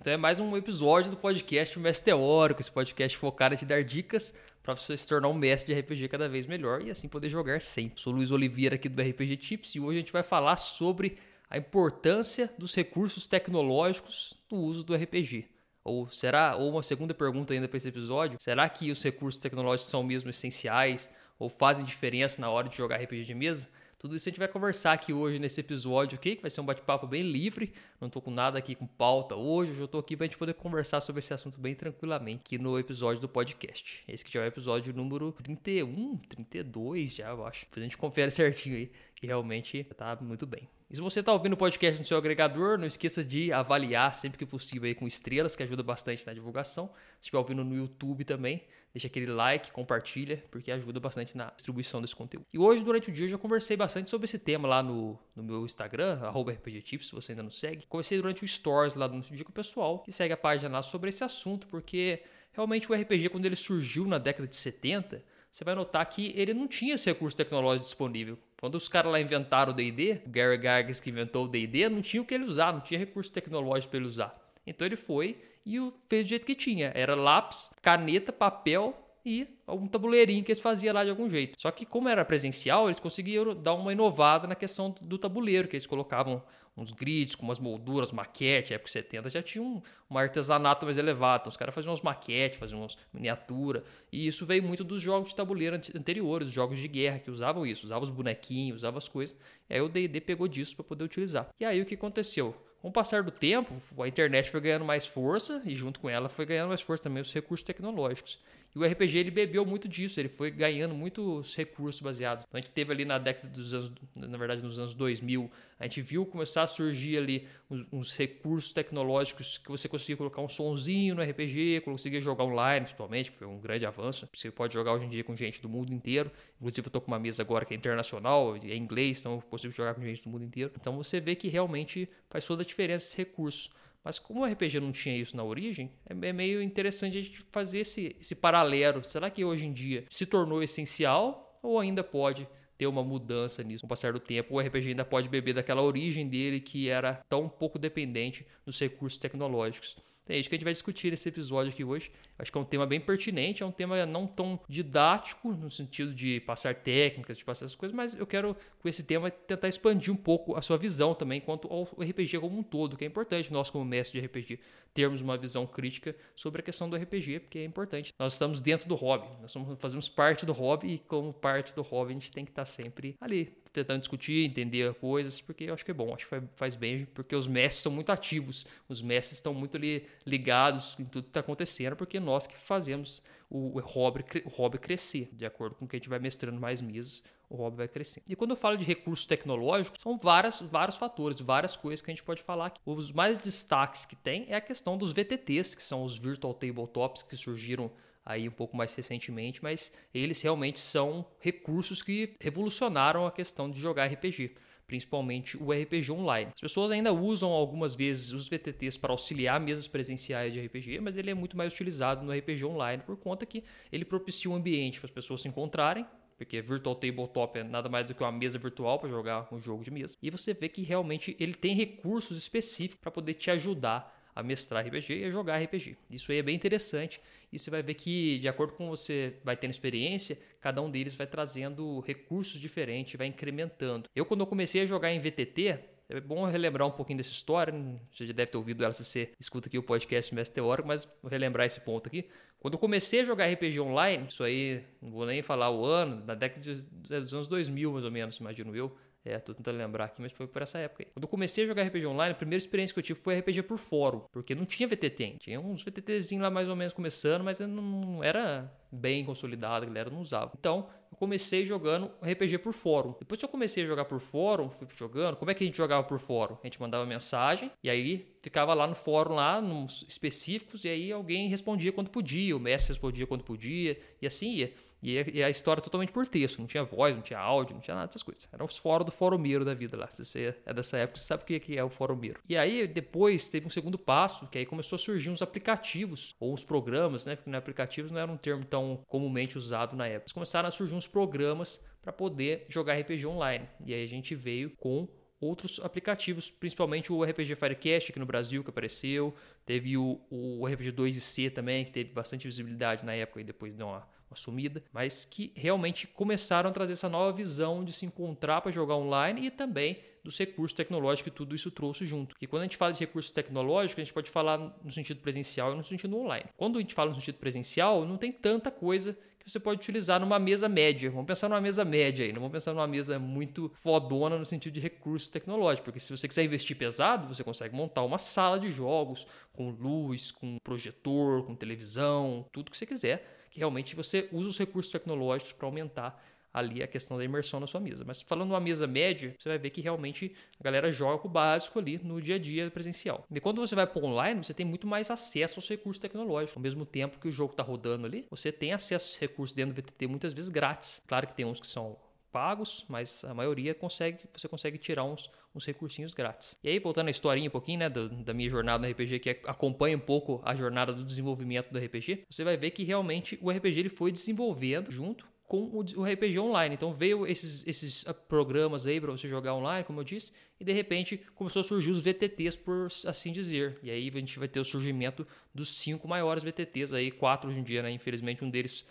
Então é mais um episódio do podcast Mestre Teórico, esse podcast focado em te dar dicas para você se tornar um mestre de RPG cada vez melhor e assim poder jogar sempre. Sou Luiz Oliveira aqui do RPG Tips e hoje a gente vai falar sobre a importância dos recursos tecnológicos no uso do RPG. Ou será, ou uma segunda pergunta ainda para esse episódio, será que os recursos tecnológicos são mesmo essenciais ou fazem diferença na hora de jogar RPG de mesa? Tudo isso a gente vai conversar aqui hoje nesse episódio, ok? Que vai ser um bate-papo bem livre. Não estou com nada aqui com pauta hoje. Hoje eu estou aqui para a gente poder conversar sobre esse assunto bem tranquilamente aqui no episódio do podcast. Esse que já é o episódio número 31, 32 já, eu acho. Depois a gente confere certinho aí, que realmente tá muito bem. E se você está ouvindo o podcast no seu agregador, não esqueça de avaliar sempre que possível aí com estrelas, que ajuda bastante na divulgação. Se estiver ouvindo no YouTube também, deixa aquele like, compartilha, porque ajuda bastante na distribuição desse conteúdo. E hoje, durante o dia, eu já conversei bastante sobre esse tema lá no, no meu Instagram, RPGTips, se você ainda não segue. Conversei durante o Stories lá no dia com o pessoal, que segue a página lá sobre esse assunto, porque realmente o RPG, quando ele surgiu na década de 70, você vai notar que ele não tinha esse recurso tecnológico disponível. Quando os caras lá inventaram o D&D, o Gary Gygax que inventou o D&D, não tinha o que ele usar, não tinha recurso tecnológico para ele usar. Então ele foi e fez do jeito que tinha. Era lápis, caneta, papel e um tabuleirinho que eles faziam lá de algum jeito. Só que como era presencial, eles conseguiram dar uma inovada na questão do tabuleiro, que eles colocavam uns grids com umas molduras, maquete, época 70 já tinha um, um artesanato mais elevado, então os caras faziam umas maquetes, faziam umas miniatura, e isso veio muito dos jogos de tabuleiro anteriores, os jogos de guerra que usavam isso, usavam os bonequinhos, usavam as coisas, e aí o D&D pegou disso para poder utilizar. E aí o que aconteceu? Com o passar do tempo, a internet foi ganhando mais força e junto com ela foi ganhando mais força também os recursos tecnológicos. E o RPG ele bebeu muito disso, ele foi ganhando muitos recursos baseados. Então a gente teve ali na década dos anos, na verdade nos anos 2000, a gente viu começar a surgir ali uns, uns recursos tecnológicos que você conseguia colocar um sonzinho no RPG, conseguia jogar online, principalmente, que foi um grande avanço. Você pode jogar hoje em dia com gente do mundo inteiro. Inclusive eu tô com uma mesa agora que é internacional, é inglês, então eu consigo jogar com gente do mundo inteiro. Então você vê que realmente faz toda a diferença esses recursos. Mas como o RPG não tinha isso na origem, é, é meio interessante a gente fazer esse, esse paralelo. Será que hoje em dia se tornou essencial ou ainda pode ter uma mudança nisso com o passar do tempo? O RPG ainda pode beber daquela origem dele que era tão pouco dependente dos recursos tecnológicos. É isso que a gente vai discutir nesse episódio aqui hoje. Acho que é um tema bem pertinente, é um tema não tão didático, no sentido de passar técnicas, de passar essas coisas, mas eu quero, com esse tema, tentar expandir um pouco a sua visão também quanto ao RPG como um todo, que é importante nós, como mestre de RPG, termos uma visão crítica sobre a questão do RPG, porque é importante. Nós estamos dentro do hobby, nós fazemos parte do hobby e, como parte do hobby, a gente tem que estar sempre ali tentando discutir, entender coisas, porque eu acho que é bom, acho que faz bem, porque os mestres são muito ativos, os mestres estão muito ligados em tudo que está acontecendo, porque nós que fazemos o, hobby, o hobby crescer, de acordo com que a gente vai mestrando mais mesas, o hobby vai crescer. E quando eu falo de recursos tecnológicos, são várias, vários fatores, várias coisas que a gente pode falar. Aqui. Os mais destaques que tem é a questão dos VTTs, que são os Virtual Tabletops que surgiram aí um pouco mais recentemente, mas eles realmente são recursos que revolucionaram a questão de jogar RPG principalmente o RPG online. As pessoas ainda usam algumas vezes os VTTs para auxiliar mesas presenciais de RPG, mas ele é muito mais utilizado no RPG online por conta que ele propicia um ambiente para as pessoas se encontrarem, porque Virtual Tabletop é nada mais do que uma mesa virtual para jogar um jogo de mesa. E você vê que realmente ele tem recursos específicos para poder te ajudar a mestrar RPG e a jogar RPG. Isso aí é bem interessante e você vai ver que, de acordo com você vai tendo experiência, cada um deles vai trazendo recursos diferentes, vai incrementando. Eu, quando eu comecei a jogar em VTT, é bom relembrar um pouquinho dessa história, você já deve ter ouvido ela se você escuta aqui o podcast Mestre Teórico, mas vou relembrar esse ponto aqui. Quando eu comecei a jogar RPG online, isso aí, não vou nem falar o ano, na década dos anos 2000 mais ou menos, imagino eu, é, tô tentando lembrar aqui, mas foi por essa época aí. Quando eu comecei a jogar RPG online, a primeira experiência que eu tive foi RPG por fórum, porque não tinha VTT. Tinha uns VTTzinhos lá mais ou menos começando, mas não era bem consolidado, a galera não usava. Então, eu comecei jogando RPG por fórum. Depois que eu comecei a jogar por fórum, fui jogando, como é que a gente jogava por fórum? A gente mandava mensagem e aí ficava lá no fórum lá, nos específicos, e aí alguém respondia quando podia, o mestre respondia quando podia, e assim ia. E a história totalmente por texto, não tinha voz, não tinha áudio, não tinha nada dessas coisas. Era os fóruns do fórumeiro da vida lá. Se você é dessa época, você sabe o que é o fórumeiro. E aí, depois, teve um segundo passo, que aí começou a surgir uns aplicativos, ou uns programas, né? Porque aplicativos não era um termo tão comumente usado na época. Começaram a surgir uns programas para poder jogar RPG online. E aí a gente veio com outros aplicativos, principalmente o RPG Firecast aqui no Brasil que apareceu, teve o, o RPG 2C também, que teve bastante visibilidade na época e depois deu uma, uma sumida, mas que realmente começaram a trazer essa nova visão de se encontrar para jogar online e também dos recursos tecnológicos que tudo isso trouxe junto. E quando a gente fala de recursos tecnológicos, a gente pode falar no sentido presencial e no sentido online. Quando a gente fala no sentido presencial, não tem tanta coisa que você pode utilizar numa mesa média. Vamos pensar numa mesa média aí, não vamos pensar numa mesa muito fodona no sentido de recursos tecnológicos, porque se você quiser investir pesado, você consegue montar uma sala de jogos com luz, com projetor, com televisão, tudo que você quiser, que realmente você usa os recursos tecnológicos para aumentar ali a questão da imersão na sua mesa. Mas falando numa mesa média, você vai ver que realmente a galera joga com o básico ali no dia a dia presencial. E quando você vai para online, você tem muito mais acesso aos recursos tecnológicos. Ao mesmo tempo que o jogo está rodando ali, você tem acesso a esses recursos dentro do VTT muitas vezes grátis. Claro que tem uns que são pagos, mas a maioria consegue, você consegue tirar uns, uns recursinhos grátis. E aí, voltando à historinha um pouquinho, né, do, da minha jornada no RPG, que acompanha um pouco a jornada do desenvolvimento do RPG, você vai ver que realmente o RPG ele foi desenvolvendo junto com o, RPG online. Então veio esses, esses ah, programas aí para você jogar online, como eu disse, e de repente começou a surgir os VTTs, por assim dizer. E aí a gente vai ter o surgimento dos cinco maiores VTTs aí, quatro hoje em dia, né? Infelizmente um deles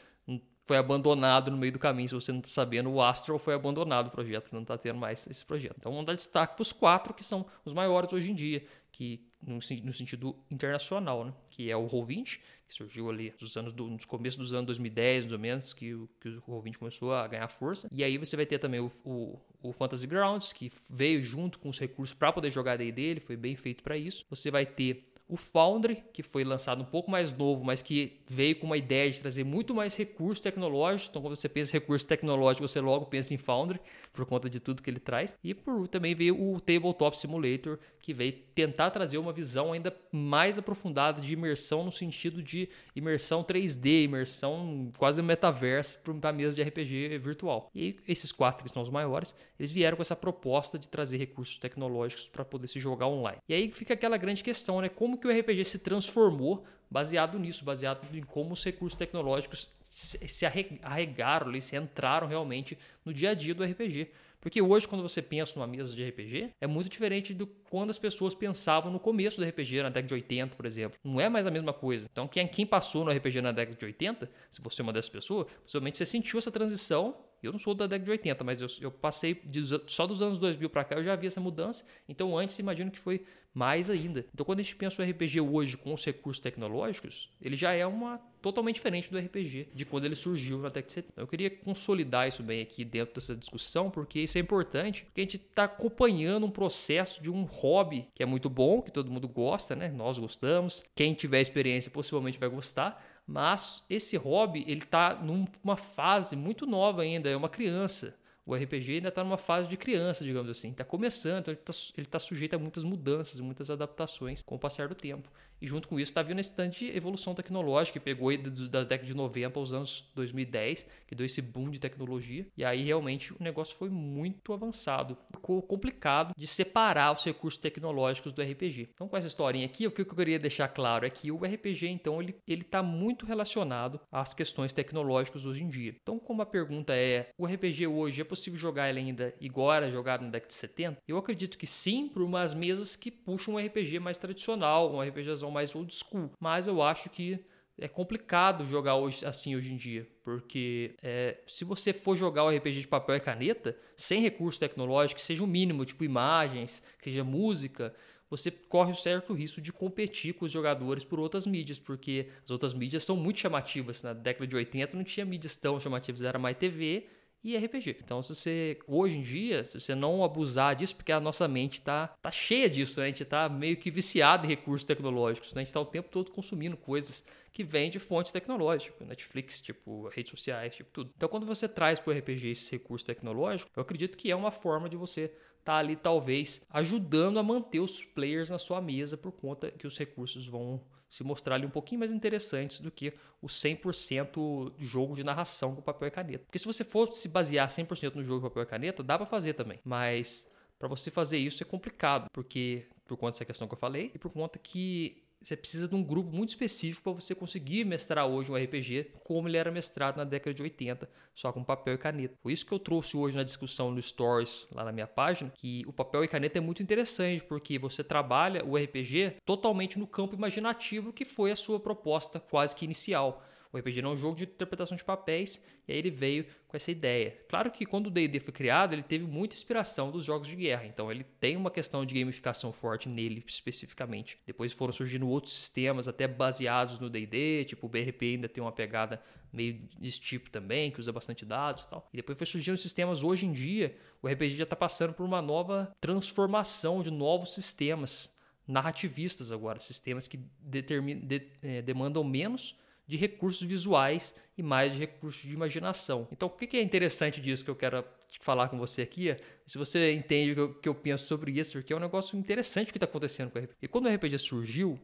foi abandonado no meio do caminho, se você não está sabendo, o Astral foi abandonado o projeto, não está tendo mais esse projeto. Então vamos dar destaque para os quatro que são os maiores hoje em dia, que no, no sentido internacional, né? que é o Roll20, que surgiu ali nos anos do, nos começos dos anos 2010, mais ou menos, que que o Roll20 começou a ganhar força. E aí você vai ter também o, o, o Fantasy Grounds, que veio junto com os recursos para poder jogar D&D, ele foi bem feito para isso. Você vai ter o Foundry, que foi lançado um pouco mais novo, mas que veio com uma ideia de trazer muito mais recursos tecnológicos. Então, quando você pensa em recursos tecnológicos, você logo pensa em Foundry, por conta de tudo que ele traz. E por, também veio o Tabletop Simulator, que veio tentar trazer uma visão ainda mais aprofundada de imersão no sentido de imersão 3D, imersão quase metaverso para mesa de RPG virtual. E esses quatro, que são os maiores, eles vieram com essa proposta de trazer recursos tecnológicos para poder se jogar online. E aí fica aquela grande questão, né? Como que o RPG se transformou baseado nisso, baseado em como os recursos tecnológicos se arregaram, se entraram realmente no dia a dia do RPG. Porque hoje, quando você pensa numa mesa de RPG, é muito diferente do quando as pessoas pensavam no começo do RPG, na década de 80, por exemplo. Não é mais a mesma coisa. Então, quem, quem passou no RPG na década de 80, se você é uma dessas pessoas, possivelmente você sentiu essa transição eu não sou da década de 80, mas eu, eu passei de, só dos anos 2000 para cá, eu já vi essa mudança. Então, antes, imagino que foi mais ainda. Então, quando a gente pensa o RPG hoje com os recursos tecnológicos, ele já é uma totalmente diferente do RPG de quando ele surgiu na década de 70. Eu queria consolidar isso bem aqui dentro dessa discussão, porque isso é importante, porque a gente está acompanhando um processo de um hobby que é muito bom, que todo mundo gosta, né? Nós gostamos. Quem tiver experiência possivelmente vai gostar, mas esse hobby ele está numa fase muito nova ainda, é uma criança. O RPG ainda está numa fase de criança, digamos assim. Está começando, então ele está tá sujeito a muitas mudanças, muitas adaptações com o passar do tempo. E junto com isso está vindo tanto de evolução tecnológica que pegou da década de 90 aos anos 2010, que deu esse boom de tecnologia. E aí realmente o negócio foi muito avançado. Ficou complicado de separar os recursos tecnológicos do RPG. Então com essa historinha aqui, o que eu queria deixar claro é que o RPG então ele está muito relacionado às questões tecnológicas hoje em dia. Então como a pergunta é, o RPG hoje é possível jogar ele ainda igual era jogado na década de 70? Eu acredito que sim, por umas mesas que puxam um RPG mais tradicional, um RPGzão mais old school. Mas eu acho que é complicado jogar hoje, assim hoje em dia, porque é, se você for jogar o RPG de papel e caneta, sem recurso tecnológico, que seja o mínimo, tipo imagens, que seja música, você corre o certo risco de competir com os jogadores por outras mídias, porque as outras mídias são muito chamativas. Na década de 80 não tinha mídias tão chamativas, era mais TV e RPG. Então, se você, hoje em dia, se você não abusar disso, porque a nossa mente está tá cheia disso, né? a gente está meio que viciado em recursos tecnológicos, né? a gente está o tempo todo consumindo coisas que vêm de fontes tecnológicas, Netflix, tipo redes sociais, tipo tudo. Então, quando você traz para o RPG esse recurso tecnológico, eu acredito que é uma forma de você estar tá ali, talvez, ajudando a manter os players na sua mesa por conta que os recursos vão se mostrar ali um pouquinho mais interessantes do que o 100% jogo de narração com papel e caneta. Porque se você for se basear 100% no jogo com papel e caneta, dá para fazer também. Mas para você fazer isso é complicado, porque por conta dessa questão que eu falei e por conta que você precisa de um grupo muito específico para você conseguir mestrar hoje um RPG como ele era mestrado na década de 80, só com papel e caneta. Foi isso que eu trouxe hoje na discussão no Stories, lá na minha página, que o papel e caneta é muito interessante, porque você trabalha o RPG totalmente no campo imaginativo, que foi a sua proposta quase que inicial. O RPG não é um jogo de interpretação de papéis, e aí ele veio com essa ideia. Claro que quando o D&D foi criado, ele teve muita inspiração dos jogos de guerra, então ele tem uma questão de gamificação forte nele especificamente. Depois foram surgindo outros sistemas até baseados no D&D, tipo o BRP ainda tem uma pegada meio desse tipo também, que usa bastante dados e tal. E depois foi surgindo sistemas hoje em dia, o RPG já está passando por uma nova transformação de novos sistemas narrativistas agora, sistemas que determinam, de, é, demandam menos de recursos visuais e mais de recursos de imaginação. Então, o que é interessante disso que eu quero falar com você aqui? É, se você entende o que eu, penso sobre isso, porque é um negócio interessante que está acontecendo com o RPG. E quando o RPG surgiu,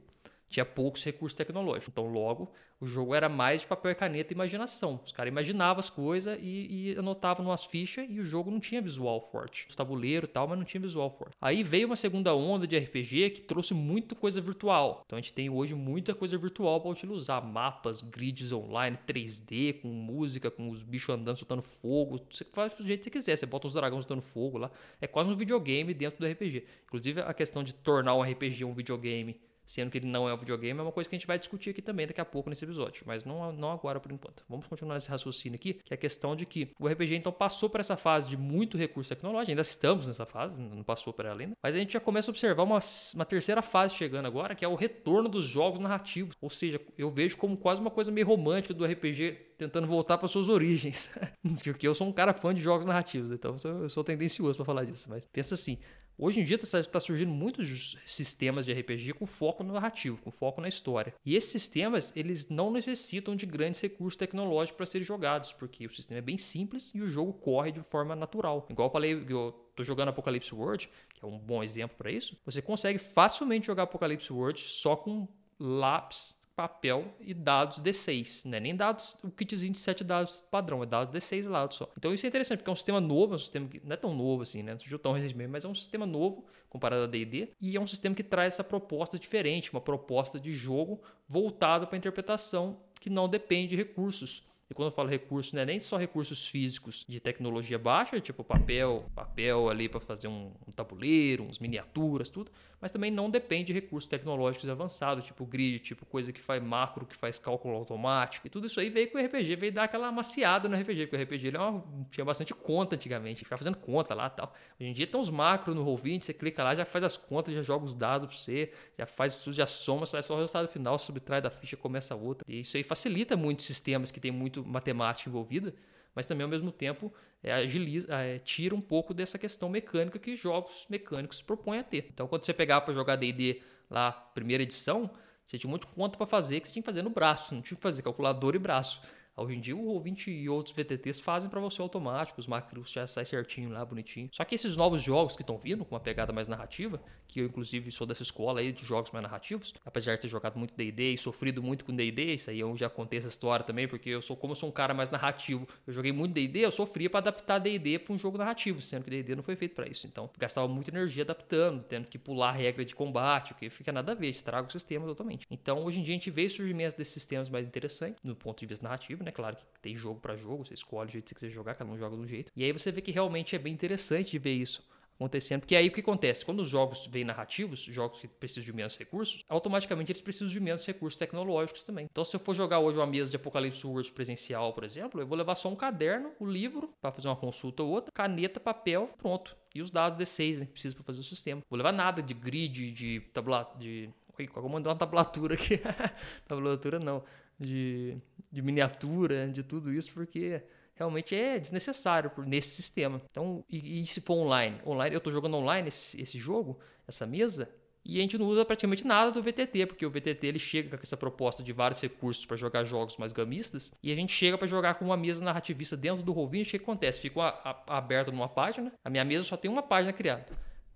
tinha poucos recursos tecnológicos. Então, logo, o jogo era mais de papel e caneta e imaginação. Os caras imaginavam as coisas e, e anotavam numas fichas e o jogo não tinha visual forte. Os tabuleiros e tal, mas não tinha visual forte. Aí veio uma segunda onda de RPG que trouxe muita coisa virtual. Então a gente tem hoje muita coisa virtual para utilizar. Mapas, grids online, 3D, com música, com os bichos andando, soltando fogo. Você faz do jeito que você quiser. Você bota os dragões soltando fogo lá. É quase um videogame dentro do RPG. Inclusive a questão de tornar um RPG um videogame sendo que ele não é um videogame, é uma coisa que a gente vai discutir aqui também daqui a pouco nesse episódio, mas não, não agora por enquanto. Vamos continuar nesse raciocínio aqui, que é a questão de que o RPG então passou por essa fase de muito recurso tecnológico, ainda estamos nessa fase, não passou para ela ainda, mas a gente já começa a observar uma, uma terceira fase chegando agora, que é o retorno dos jogos narrativos, ou seja, eu vejo como quase uma coisa meio romântica do RPG tentando voltar para suas origens, porque eu sou um cara fã de jogos narrativos, então eu sou tendencioso para falar disso, mas pensa assim, Hoje em dia está tá surgindo muitos sistemas de RPG com foco no narrativo, com foco na história. E esses sistemas, eles não necessitam de grandes recursos tecnológicos para serem jogados, porque o sistema é bem simples e o jogo corre de forma natural. Igual eu falei, eu estou jogando Apocalypse World, que é um bom exemplo para isso. Você consegue facilmente jogar Apocalypse World só com lápis papel e dados D6, né? Nem dados, o kitzinho de 7 dados padrão, é dados D6 lá só. Então isso é interessante, porque é um sistema novo, é um sistema que não é tão novo assim, né? Não surgiu tão recentemente, mas é um sistema novo comparado a D&D e é um sistema que traz essa proposta diferente, uma proposta de jogo voltado para a interpretação que não depende de recursos. E quando eu falo recursos, não é nem só recursos físicos de tecnologia baixa, tipo papel, papel ali para fazer um, um, tabuleiro, uns miniaturas, tudo, mas também não depende de recursos tecnológicos avançados, tipo grid, tipo coisa que faz macro, que faz cálculo automático. E tudo isso aí veio com o RPG, veio dar aquela amaciada no RPG, porque o RPG ele é uma, tinha bastante conta antigamente, ficava fazendo conta lá tal. Hoje em dia tem uns macros no Roll20, você clica lá, já faz as contas, já joga os dados para você, já faz tudo, já soma, sai só o resultado final, subtrai da ficha, começa outra. E isso aí facilita muito sistemas que tem muito matemática envolvida, mas também ao mesmo tempo é, agiliza, é, tira um pouco dessa questão mecânica que jogos mecânicos propõem a ter. Então, quando você pegar para jogar D&D lá, primeira edição, você tinha um monte de conta para fazer que você tinha que fazer no braço, não tinha que fazer calculador e braço. Hoje em dia o Roll20 e outros VTTs fazem para você automático, os macros já saem certinho lá, bonitinho. Só que esses novos jogos que estão vindo com uma pegada mais narrativa, que eu inclusive sou dessa escola aí de jogos mais narrativos, apesar de ter jogado muito D&D e sofrido muito com D&D, isso aí eu já contei essa história também, porque eu sou como eu sou um cara mais narrativo, eu joguei muito D&D, eu sofria para adaptar D&D para um jogo narrativo, sendo que D&D não foi feito para isso. Então, gastava muita energia adaptando, tendo que pular a regra de combate, que fica nada a ver, estraga o sistema totalmente. Então, hoje em dia a gente vê o surgimento desses sistemas mais interessantes, do ponto de vista narrativo, né? Claro que tem jogo para jogo, você escolhe o jeito que você quiser jogar, cada um joga de um jeito. E aí você vê que realmente é bem interessante de ver isso acontecendo. Porque aí o que acontece? Quando os jogos vêm narrativos, jogos que precisam de menos recursos, automaticamente eles precisam de menos recursos tecnológicos também. Então, se eu for jogar hoje uma mesa de Apocalipse World presencial, por exemplo, eu vou levar só um caderno, o um livro, para fazer uma consulta ou outra, caneta, papel, pronto. E os dados D6, né? Precisa para fazer o sistema. Vou levar nada de grid, de tabula, de Oi, eu mandar uma tablatura aqui. tablatura não de, de miniatura, de tudo isso, porque realmente é desnecessário nesse sistema. Então, e, e se for online? Online, eu estou jogando online esse, esse, jogo, essa mesa, e a gente não usa praticamente nada do VTT, porque o VTT ele chega com essa proposta de vários recursos para jogar jogos mais gamistas, e a gente chega para jogar com uma mesa narrativista dentro do Roll20, o que acontece? Fica aberto numa página, a minha mesa só tem uma página criada.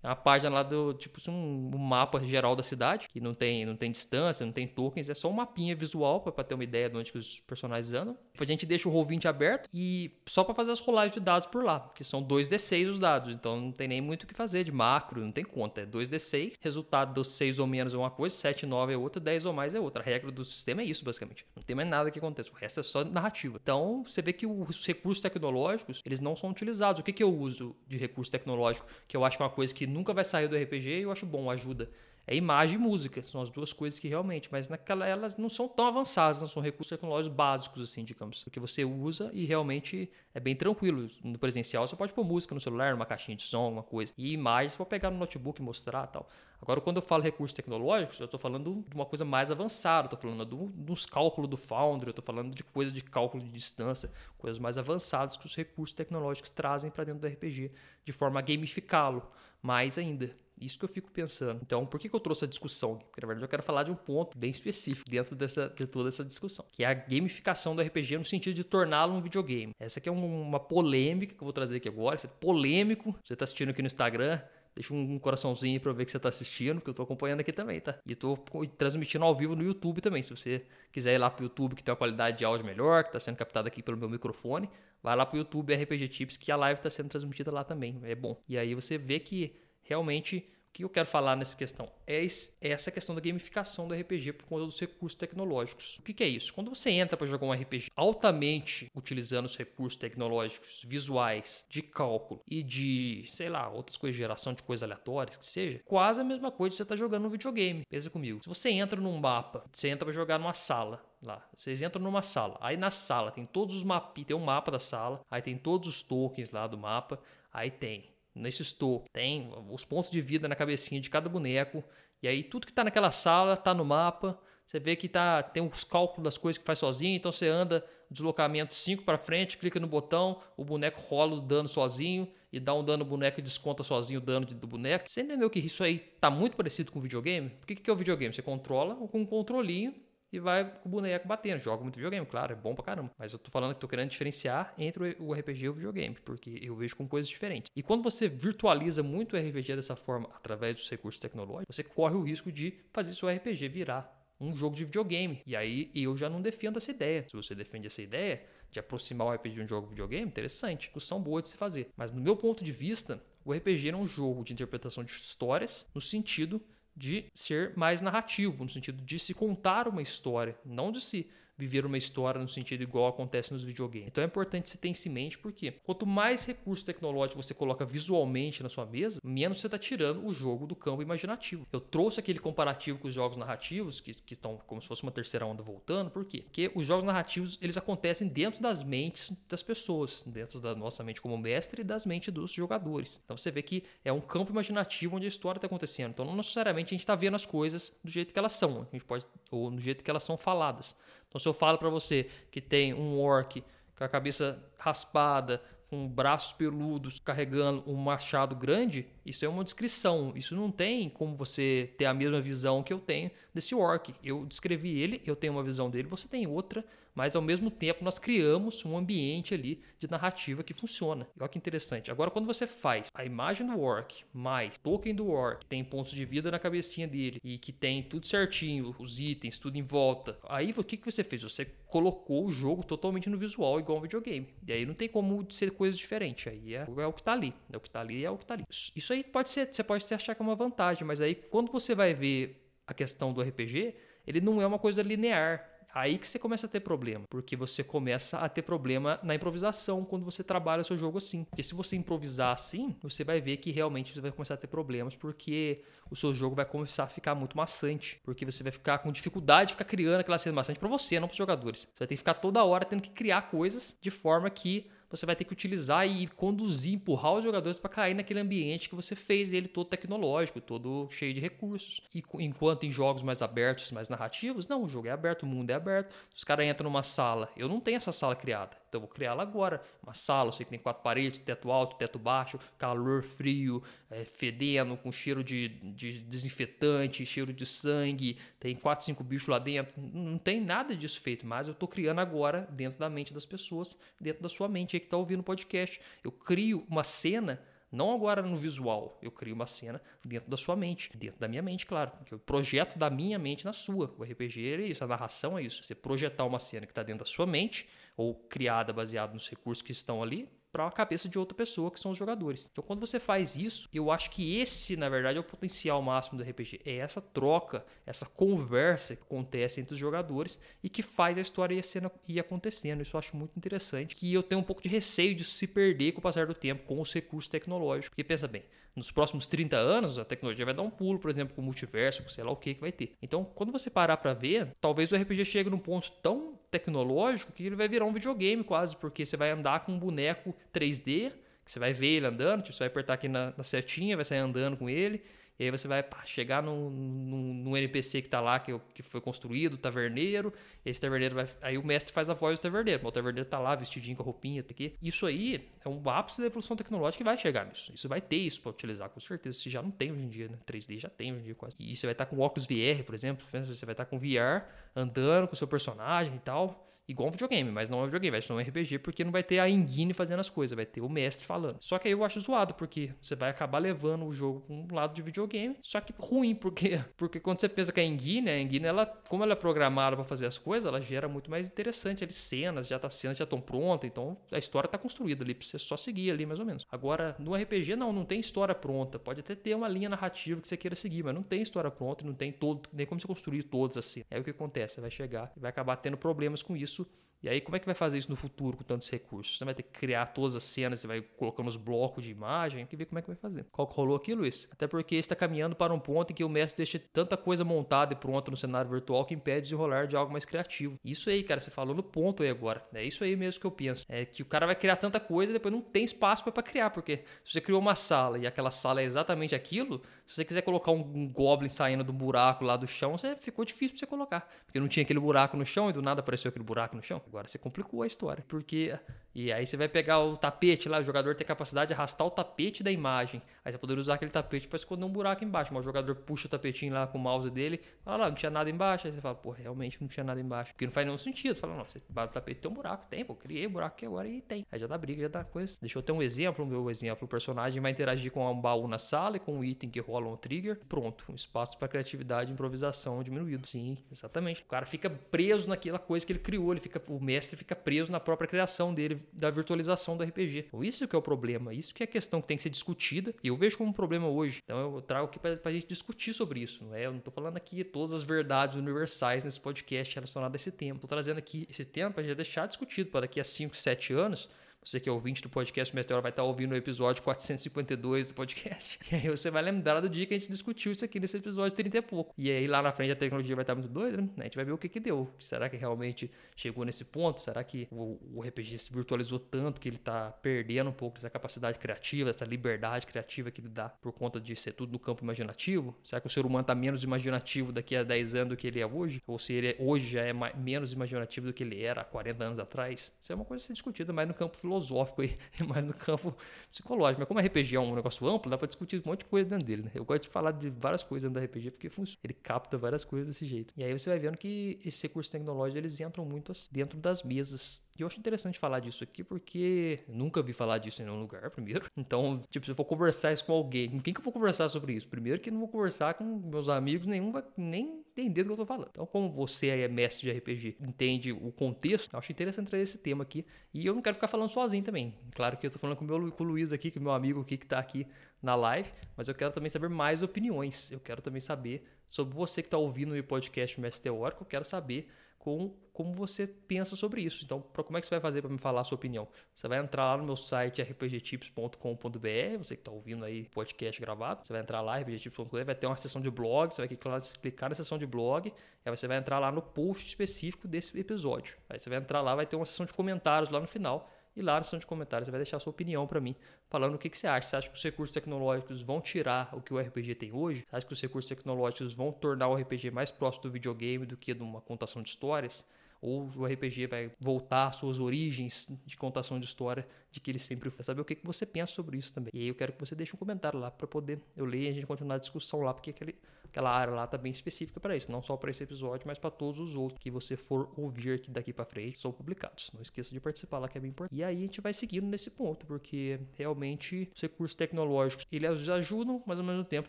É uma página lá do, tipo, um, um mapa geral da cidade, que não tem, não tem distância, não tem tokens, é só um mapinha visual para ter uma ideia de onde que os personagens andam. A gente deixa o Roll20 aberto e só para fazer as rolagens de dados por lá, que são 2d6 os dados, então não tem nem muito o que fazer de macro, não tem conta, é 2d6, resultado dos 6 ou menos é uma coisa, 7, 9 é outra, 10 ou mais é outra. A regra do sistema é isso, basicamente. Não tem mais nada que aconteça, o resto é só narrativa. Então, você vê que os recursos tecnológicos, eles não são utilizados. O que, que eu uso de recurso tecnológico, que eu acho que é uma coisa que nunca vai sair do RPG e eu acho bom, ajuda. É imagem e música, são as duas coisas que realmente, mas naquela elas não são tão avançadas, não são recursos tecnológicos básicos assim, digamos, porque você usa e realmente é bem tranquilo. No presencial você pode pôr música no celular, numa caixinha de som, uma coisa, e imagens você pode pegar no notebook e mostrar, tal. Agora quando eu falo recursos tecnológicos, eu estou falando de uma coisa mais avançada, estou falando do, dos cálculos do Foundry, estou falando de coisa de cálculo de distância, coisas mais avançadas que os recursos tecnológicos trazem para dentro do RPG, de forma a gamificá-lo mais ainda. Isso que eu fico pensando. Então, por que, que eu trouxe a discussão? Porque, na verdade, eu quero falar de um ponto bem específico dentro dessa, de toda essa discussão, que é a gamificação do RPG no sentido de torná-lo um videogame. Essa aqui é uma polêmica que eu vou trazer aqui agora. Isso é polêmico. Você está assistindo aqui no Instagram, Deixa um coraçãozinho para ver que você está assistindo, que eu estou acompanhando aqui também, tá? E estou transmitindo ao vivo no YouTube também. Se você quiser ir lá para o YouTube, que tem uma qualidade de áudio melhor, que está sendo captada aqui pelo meu microfone, vai lá para o YouTube RPG Tips, que a live está sendo transmitida lá também. É bom. E aí você vê que realmente que eu quero falar nessa questão é, é essa questão da gamificação do RPG por conta dos recursos tecnológicos. O que é isso? Quando você entra para jogar um RPG altamente utilizando os recursos tecnológicos visuais, de cálculo e de, sei lá, outras coisas, geração de coisas aleatórias, que seja, quase a mesma coisa que você está jogando no videogame. Pensa comigo. Se você entra num mapa, você entra para jogar numa sala, lá. Vocês entram numa sala. Aí na sala tem todos os mapas, tem um mapa da sala, aí tem todos os tokens lá do mapa, aí tem nesse store. Tem os pontos de vida na cabecinha de cada boneco. E aí tudo que está naquela sala está no mapa. Você vê que tá, tem os cálculos das coisas que faz sozinho. Então você anda deslocamento 5 para frente, clica no botão, o boneco rola o dano sozinho e dá um dano no boneco e desconta sozinho o dano do boneco. Você entendeu que isso aí tá muito parecido com o videogame? Por que, que é o videogame? Você controla com um controlinho e vai com o boneco batendo. Joga muito videogame, claro, é bom pra caramba. Mas eu tô falando que tô querendo diferenciar entre o RPG e o videogame, porque eu vejo com coisas diferentes. E quando você virtualiza muito o RPG dessa forma, através dos recursos tecnológicos, você corre o risco de fazer seu RPG virar um jogo de videogame. E aí eu já não defendo essa ideia. Se você defende essa ideia de aproximar o RPG de um jogo de videogame, interessante, discussão boa de se fazer. Mas no meu ponto de vista, o RPG é um jogo de interpretação de histórias no sentido de ser mais narrativo, no sentido de se contar uma história, não de se viver uma história no sentido igual acontece nos videogames. Então é importante se ter isso em mente, porque quanto mais recurso tecnológico você coloca visualmente na sua mesa, menos você está tirando o jogo do campo imaginativo. Eu trouxe aquele comparativo com os jogos narrativos, que, que estão como se fosse uma terceira onda voltando, por quê? Porque os jogos narrativos, eles acontecem dentro das mentes das pessoas, dentro da nossa mente como mestre e das mentes dos jogadores. Então você vê que é um campo imaginativo onde a história está acontecendo. Então não necessariamente a gente está vendo as coisas do jeito que elas são, a gente pode ou do jeito que elas são faladas. Então, se eu falo para você que tem um orc com a cabeça raspada, com braços peludos, carregando um machado grande, isso é uma descrição. Isso não tem como você ter a mesma visão que eu tenho desse orc. Eu descrevi ele, eu tenho uma visão dele, você tem outra, mas ao mesmo tempo nós criamos um ambiente ali de narrativa que funciona. E olha que interessante. Agora, quando você faz a imagem do orc mais token do orc, que tem pontos de vida na cabecinha dele e que tem tudo certinho, os itens, tudo em volta, aí o que, que você fez? Você colocou o jogo totalmente no visual, igual um videogame. E aí não tem como ser coisas diferentes. Aí é, é o que está ali. É o que está ali, é o que está ali. Isso aí pode ser, você pode achar que é uma vantagem, mas aí quando você vai ver a questão do RPG, ele não é uma coisa linear. Aí que você começa a ter problema, porque você começa a ter problema na improvisação quando você trabalha o seu jogo assim. Porque se você improvisar assim, você vai ver que realmente você vai começar a ter problemas, porque o seu jogo vai começar a ficar muito maçante, porque você vai ficar com dificuldade de ficar criando aquela cena maçante para você, não para os jogadores. Você vai ter que ficar toda hora tendo que criar coisas de forma que você vai ter que utilizar e conduzir, empurrar os jogadores para cair naquele ambiente que você fez ele todo tecnológico, todo cheio de recursos. E enquanto em jogos mais abertos, mais narrativos, não, o jogo é aberto, o mundo é aberto. Os caras entram numa sala, eu não tenho essa sala criada. Então eu vou criá-la agora. Uma sala, eu sei que tem quatro paredes, teto alto, teto baixo, calor, frio, é, fedendo, com cheiro de, de desinfetante, cheiro de sangue, tem quatro, cinco bichos lá dentro. Não tem nada disso feito, mas eu estou criando agora dentro da mente das pessoas, dentro da sua mente aí que está ouvindo o podcast. Eu crio uma cena Não agora no visual. Eu crio uma cena dentro da sua mente, dentro da minha mente, claro. Porque eu projeto da minha mente na sua. O RPG é isso, a narração é isso. Você projetar uma cena que está dentro da sua mente ou criada baseado nos recursos que estão ali para a cabeça de outra pessoa, que são os jogadores. Então, quando você faz isso, eu acho que esse, na verdade, é o potencial máximo do RPG. É essa troca, essa conversa que acontece entre os jogadores e que faz a história ir, acontecendo. Isso eu acho muito interessante. Que eu tenho um pouco de receio de se perder com o passar do tempo com os recursos tecnológicos. Porque pensa bem, nos próximos 30 anos a tecnologia vai dar um pulo, por exemplo, com o multiverso, com sei lá o que que vai ter. Então, quando você parar para ver, talvez o RPG chegue num ponto tão tecnológico que ele vai virar um videogame quase, porque você vai andar com um boneco 3D, que você vai ver ele andando, tipo, você vai apertar aqui na, na setinha, vai sair andando com ele, e aí você vai pá, chegar num, NPC que está lá, que, que foi construído, o taverneiro, esse taverneiro vai. Aí o mestre faz a voz do taverneiro, o taverneiro está lá, vestidinho com a roupinha, tá aqui. Isso aí é um ápice da evolução tecnológica que vai chegar nisso. Isso vai ter isso para utilizar, com certeza. Isso já não tem hoje em dia, né? 3D já tem hoje em dia quase. E você vai estar tá com óculos VR, por exemplo. Você vai estar tá com VR, andando com o seu personagem e tal igual um videogame, mas não é um videogame, vai ser um RPG porque não vai ter a engine fazendo as coisas, vai ter o mestre falando. Só que aí eu acho zoado, porque você vai acabar levando o jogo para um lado de videogame, só que ruim, porque porque quando você pensa que a engine, a engine, ela, como ela é programada para fazer as coisas, ela gera muito mais interessante ali cenas, já tá cenas já estão prontas, então a história tá construída ali para você só seguir ali mais ou menos. Agora, no RPG não, não tem história pronta, pode até ter uma linha narrativa que você queira seguir, mas não tem história pronta, não tem todo, nem como você construir todos assim. Aí o que acontece? Você vai chegar e vai acabar tendo problemas com isso isso e aí, como é que vai fazer isso no futuro com tantos recursos? Você vai ter que criar todas as cenas, você vai colocando os blocos de imagem, tem que ver como é que vai fazer. Qual que rolou aqui, Luiz? Até porque está caminhando para um ponto em que o mestre deixa tanta coisa montada e pronta no cenário virtual que impede de rolar de algo mais criativo. Isso aí, cara, você falou no ponto aí agora. É isso aí mesmo que eu penso. É que o cara vai criar tanta coisa e depois não tem espaço para criar, porque se você criou uma sala e aquela sala é exatamente aquilo, se você quiser colocar um goblin saindo do buraco lá do chão, você ficou difícil para você colocar, porque não tinha aquele buraco no chão e do nada apareceu aquele buraco no chão. Agora você complicou a história. Porque. E aí você vai pegar o tapete lá, o jogador tem capacidade de arrastar o tapete da imagem. Aí você poderia usar aquele tapete para esconder um buraco embaixo. Mas o jogador puxa o tapetinho lá com o mouse dele, fala lá, não tinha nada embaixo. Aí você fala, pô, realmente não tinha nada embaixo. Porque não faz nenhum sentido. Fala, não, você bate o tapete, tem um buraco. Tem, pô, criei um buraco aqui agora e tem. Aí já dá briga, já dá coisa. Deixa eu ter um exemplo, meu exemplo. O personagem vai interagir com um baú na sala e com um item que rola um trigger. Pronto, um espaço para criatividade e improvisação diminuído. Sim, exatamente. O cara fica preso naquela coisa que ele criou. Ele fica, o mestre fica preso na própria criação dele, da virtualização do RPG. Então, isso que é o problema, isso que é a questão que tem que ser discutida, e eu vejo como um problema hoje. Então, eu trago aqui para a gente discutir sobre isso, não é? Eu não estou falando aqui todas as verdades universais nesse podcast relacionado a esse tema. Estou trazendo aqui esse tema para já deixar discutido para daqui a 5, 7 anos você que é ouvinte do podcast Meteor vai estar ouvindo o episódio 452 do podcast. E aí você vai lembrar do dia que a gente discutiu isso aqui nesse episódio 30 e pouco. E aí lá na frente a tecnologia vai estar muito doida, né? A gente vai ver o que que deu. Será que realmente chegou nesse ponto? Será que o, o RPG se virtualizou tanto que ele está perdendo um pouco dessa capacidade criativa, dessa liberdade criativa que ele dá por conta de ser tudo no campo imaginativo? Será que o ser humano está menos imaginativo daqui a 10 anos do que ele é hoje? Ou se ele é, hoje já é mais, menos imaginativo do que ele era há 40 anos atrás? Isso é uma coisa a ser discutida mais no campo filosófico filosófico e mais no campo psicológico. Mas como a RPG é um negócio amplo, dá para discutir um monte de coisa dentro dele, né? Eu gosto de falar de várias coisas dentro da RPG porque funciona. Ele capta várias coisas desse jeito. E aí você vai vendo que esses recursos tecnológicos eles entram muito dentro das mesas. E eu acho interessante falar disso aqui porque nunca vi falar disso em nenhum lugar, primeiro. Então, tipo, se eu for conversar isso com alguém, com quem que eu vou conversar sobre isso? Primeiro que eu não vou conversar com meus amigos, nenhum vai nem entender do que eu tô falando. Então, como você é mestre de RPG, entende o contexto, eu acho interessante trazer esse tema aqui. E eu não quero ficar falando sozinho também. Claro que eu tô falando com meu, com o Luiz aqui, que é meu amigo aqui que tá aqui na live, mas eu quero também saber mais opiniões. Eu quero também saber sobre você que está ouvindo o podcast Mestre Teórico, eu quero saber com como você pensa sobre isso. Então, pra, como é que você vai fazer para me falar a sua opinião? Você vai entrar lá no meu site rpgtips.com.br, você que está ouvindo aí podcast gravado, você vai entrar lá rpgtips.com.br, vai ter uma seção de blog, você vai clicar, na seção de blog, aí você vai entrar lá no post específico desse episódio. Aí você vai entrar lá, vai ter uma seção de comentários lá no final e lá na seção de comentários você vai deixar a sua opinião para mim, falando o que, que, você acha. Você acha que os recursos tecnológicos vão tirar o que o RPG tem hoje? Você acha que os recursos tecnológicos vão tornar o RPG mais próximo do videogame do que de uma contação de histórias? Ou o RPG vai voltar às suas origens de contação de história, de que ele sempre foi. Saber o que, que você pensa sobre isso também. E aí eu quero que você deixe um comentário lá para poder eu ler e a gente continuar a discussão lá, porque aquele aquela área lá tá bem específica para isso, não só para esse episódio, mas para todos os outros que você for ouvir aqui daqui para frente são publicados. Não esqueça de participar lá que é bem importante. E aí a gente vai seguindo nesse ponto, porque realmente os recursos tecnológicos, eles ajudam, mas ao mesmo tempo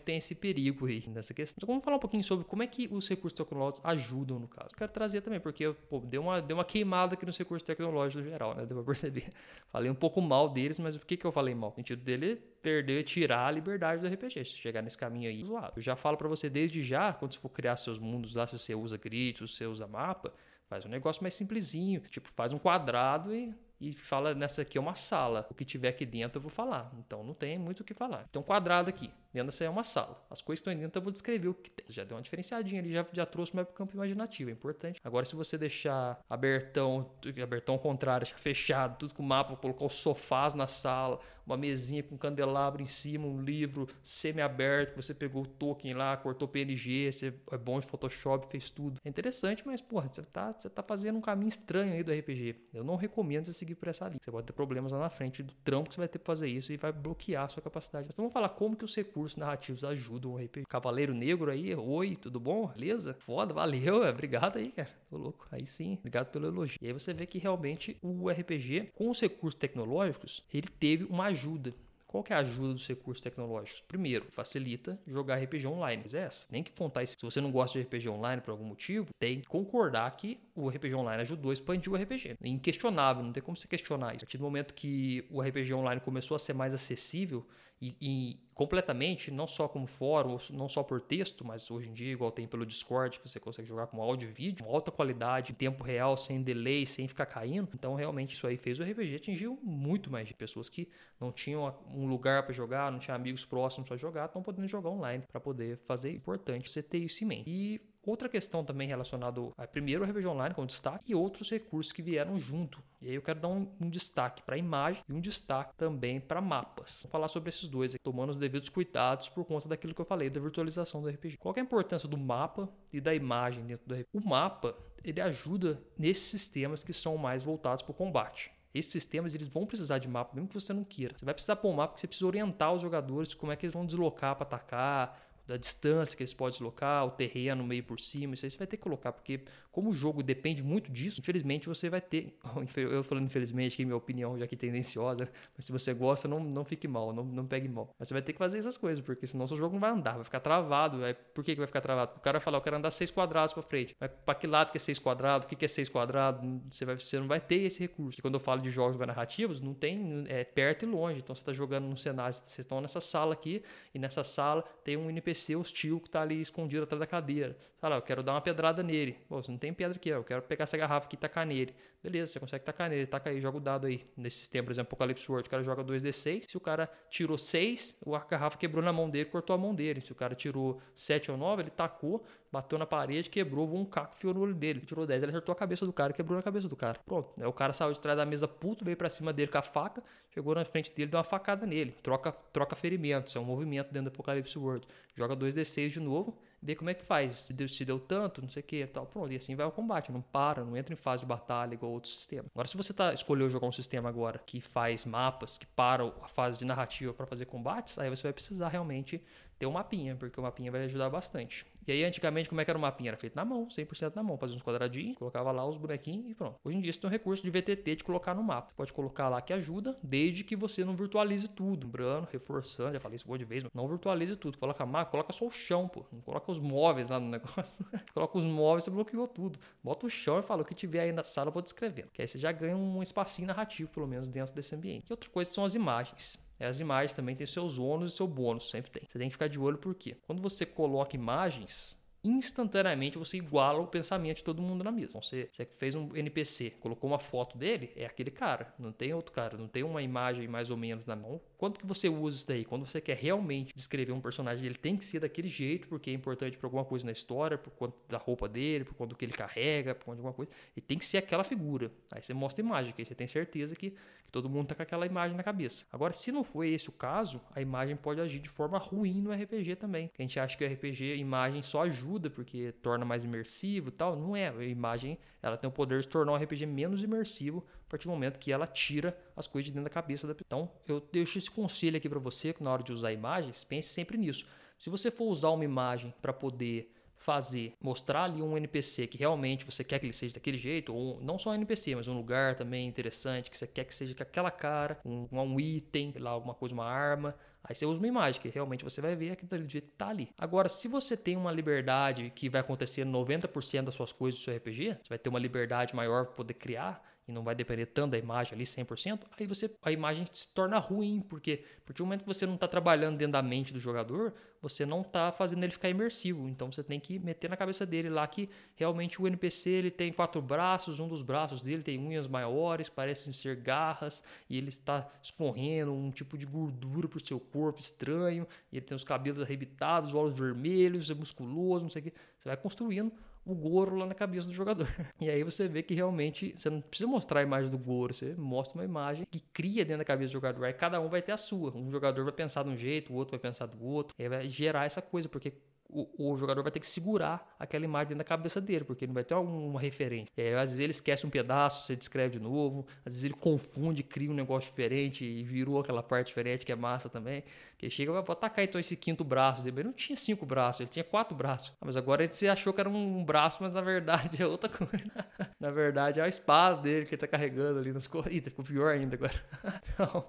tem esse perigo aí nessa questão. Então vamos falar um pouquinho sobre como é que os recursos tecnológicos ajudam no caso. Quero trazer também, porque pô, deu, uma, deu uma queimada aqui nos recursos tecnológicos no geral, né? Deu pra perceber. Falei um pouco mal deles, mas por que, que eu falei mal? O sentido dele perder, tirar a liberdade do RPG. Se chegar nesse caminho aí, zoado. Eu já falo para você desde já, quando você for criar seus mundos lá, se você usa grid, se você usa mapa, faz um negócio mais simplesinho. Tipo, faz um quadrado e e fala nessa aqui é uma sala. O que tiver aqui dentro eu vou falar. Então não tem muito o que falar. Então quadrado aqui. Dentro dessa é uma sala. As coisas que estão dentro eu vou descrever o que tem. Já deu uma diferenciadinha ali, já, já trouxe o campo imaginativo. É importante. Agora, se você deixar abertão, abertão contrário, fechado, tudo com mapa, colocar os sofás na sala, uma mesinha com um candelabro em cima, um livro semi-aberto, que você pegou o token lá, cortou PNG, você é bom de Photoshop, fez tudo. É interessante, mas, porra, você tá, você tá fazendo um caminho estranho aí do RPG. Eu não recomendo você seguir por essa linha. Você pode ter problemas lá na frente do trampo que você vai ter que fazer isso e vai bloquear a sua capacidade. Então vamos falar como que os recursos narrativos ajudam o RPG. Cavaleiro Negro aí, oi, tudo bom? Beleza? Foda, valeu, obrigado aí, cara. Tô louco. Aí sim, obrigado pelo elogio. E aí você vê que realmente o RPG, com os recursos tecnológicos, ele teve uma ajuda. Qual que é a ajuda dos recursos tecnológicos? Primeiro, facilita jogar RPG online. Mas é essa. Nem que contar isso. Se você não gosta de RPG online por algum motivo, tem que concordar que o RPG online ajudou a expandir o RPG. É inquestionável, não tem como você questionar isso. A partir do momento que o RPG online começou a ser mais acessível e, e completamente, não só como fórum, não só por texto, mas hoje em dia, igual tem pelo Discord, que você consegue jogar com áudio e vídeo, com alta qualidade, em tempo real, sem delay, sem ficar caindo. Então, realmente, isso aí fez o RPG atingir muito mais de pessoas que não tinham um lugar para jogar, não tinham amigos próximos para jogar, estão podendo jogar online para poder fazer. Importante você ter isso em mente. E Outra questão também relacionada a primeiro o RPG Online como destaque e outros recursos que vieram junto. E aí eu quero dar um, um destaque para imagem e um destaque também para mapas. Vou falar sobre esses dois, aqui, tomando os devidos cuidados por conta daquilo que eu falei da virtualização do RPG. Qual é a importância do mapa e da imagem dentro do RPG? O mapa ele ajuda nesses sistemas que são mais voltados para o combate. Esses sistemas eles vão precisar de mapa, mesmo que você não queira. Você vai precisar pôr um mapa porque você precisa orientar os jogadores como é que eles vão deslocar para atacar, da distância que eles podem deslocar, o terreno meio por cima, isso aí você vai ter que colocar, porque como o jogo depende muito disso, infelizmente você vai ter, eu falando infelizmente que minha opinião já que tendenciosa, mas se você gosta, não, não fique mal, não, não pegue mal. Mas você vai ter que fazer essas coisas, porque senão seu jogo não vai andar, vai ficar travado. Vai, por que, que vai ficar travado? O cara vai falar, eu quero andar seis quadrados para frente. Mas para que lado que é seis quadrados? O que, que é seis quadrados? Você, vai, você não vai ter esse recurso. E quando eu falo de jogos narrativos, não tem, é perto e longe. Então você está jogando num cenário, vocês estão nessa sala aqui, e nessa sala tem um NPC hostil que está ali escondido atrás da cadeira. Fala, eu quero dar uma pedrada nele. Pô, você não tem pedra aqui, eu quero pegar essa garrafa aqui e tacar nele. Beleza, você consegue tacar nele, taca aí, joga o dado aí. Nesse sistema, por exemplo, Apocalipse World, o cara joga 2d6. Se o cara tirou 6, a garrafa quebrou na mão dele, cortou a mão dele. Se o cara tirou 7 ou 9, ele tacou, bateu na parede, quebrou, voou um caco, fiou no olho dele. Ele tirou 10, ele acertou a cabeça do cara, quebrou na cabeça do cara. Pronto. Aí o cara saiu de trás da mesa puto, veio para cima dele com a faca, chegou na frente dele, deu uma facada nele. Troca, troca ferimentos, é um movimento dentro do Apocalipse World. Joga 2d6 de novo, vê como é que faz, se deu, se deu tanto, não sei o que tal. Pronto, e assim vai o combate, não para, não entra em fase de batalha igual outro sistema. Agora, se você tá, escolheu jogar um sistema agora que faz mapas, que para a fase de narrativa para fazer combates, aí você vai precisar realmente ter um mapinha, porque o mapinha vai ajudar bastante. E aí, antigamente, como é que era o mapinha? Era feito na mão, 100% na mão. Fazia uns quadradinhos, colocava lá os bonequinhos e pronto. Hoje em dia, você tem um recurso de VTT de colocar no mapa. Pode colocar lá que ajuda, desde que você não virtualize tudo. Lembrando, reforçando, já falei isso um monte de vez, não virtualize tudo. Coloca mapa, coloca só o chão, pô. Não coloca os móveis lá no negócio. coloca os móveis, você bloqueou tudo. Bota o chão e fala o que tiver aí na sala, eu vou descrevendo. Que aí você já ganha um espacinho narrativo, pelo menos, dentro desse ambiente. E outra coisa são as imagens. As imagens também têm seus ônus e seu bônus, sempre tem. Você tem que ficar de olho porque quando você coloca imagens, instantaneamente você iguala o pensamento de todo mundo na mesa. Então, você, você fez um NPC, colocou uma foto dele, é aquele cara, não tem outro cara, não tem uma imagem mais ou menos na mão. Quando que você usa isso daí? Quando você quer realmente descrever um personagem, ele tem que ser daquele jeito, porque é importante para alguma coisa na história, por conta da roupa dele, por conta do que ele carrega, por conta de alguma coisa. E tem que ser aquela figura. Aí você mostra a imagem, que aí você tem certeza que, que todo mundo tá com aquela imagem na cabeça. Agora, se não for esse o caso, a imagem pode agir de forma ruim no RPG também. A gente acha que o RPG, imagem só ajuda ajuda porque torna mais imersivo e tal. Não é. A imagem ela tem o poder de tornar um RPG menos imersivo a partir do momento que ela tira as coisas de dentro da cabeça da Então, eu deixo esse conselho aqui para você que na hora de usar imagens, pense sempre nisso. Se você for usar uma imagem para poder fazer, mostrar ali um NPC que realmente você quer que ele seja daquele jeito, ou não só um NPC, mas um lugar também interessante que você quer que seja com aquela cara, um, um item, lá alguma coisa, uma arma, Aí você usa uma imagem que realmente você vai ver aquele jeito que tá ali. Agora, se você tem uma liberdade que vai acontecer 90% das suas coisas do seu RPG, você vai ter uma liberdade maior para poder criar, e não vai depender tanto da imagem ali 100%, aí você a imagem se torna ruim, porque a partir do momento que você não está trabalhando dentro da mente do jogador, você não está fazendo ele ficar imersivo. Então você tem que meter na cabeça dele lá que realmente o NPC ele tem quatro braços, um dos braços dele tem unhas maiores, parecem ser garras, e ele está escorrendo um tipo de gordura pro seu corpo estranho, e ele tem os cabelos arrebitados, os olhos vermelhos, é musculoso, não sei o que. Você vai construindo o Goro lá na cabeça do jogador. E aí você vê que realmente você não precisa mostrar a imagem do Goro, você mostra uma imagem que cria dentro da cabeça do jogador. Aí cada um vai ter a sua. Um jogador vai pensar de um jeito, o outro vai pensar do outro. E aí vai gerar essa coisa, porque o, o, jogador vai ter que segurar aquela imagem dentro da cabeça dele, porque ele não vai ter alguma referência. É, às vezes ele esquece um pedaço, você descreve de novo, às vezes ele confunde, cria um negócio diferente e virou aquela parte diferente que é massa também. Que chega vai atacar então esse quinto braço. Ele não tinha cinco braços, ele tinha quatro braços. Ah, mas agora você achou que era um braço, mas na verdade é outra coisa. na verdade é a espada dele que ele tá carregando ali nas corridas. Ficou pior ainda agora. então,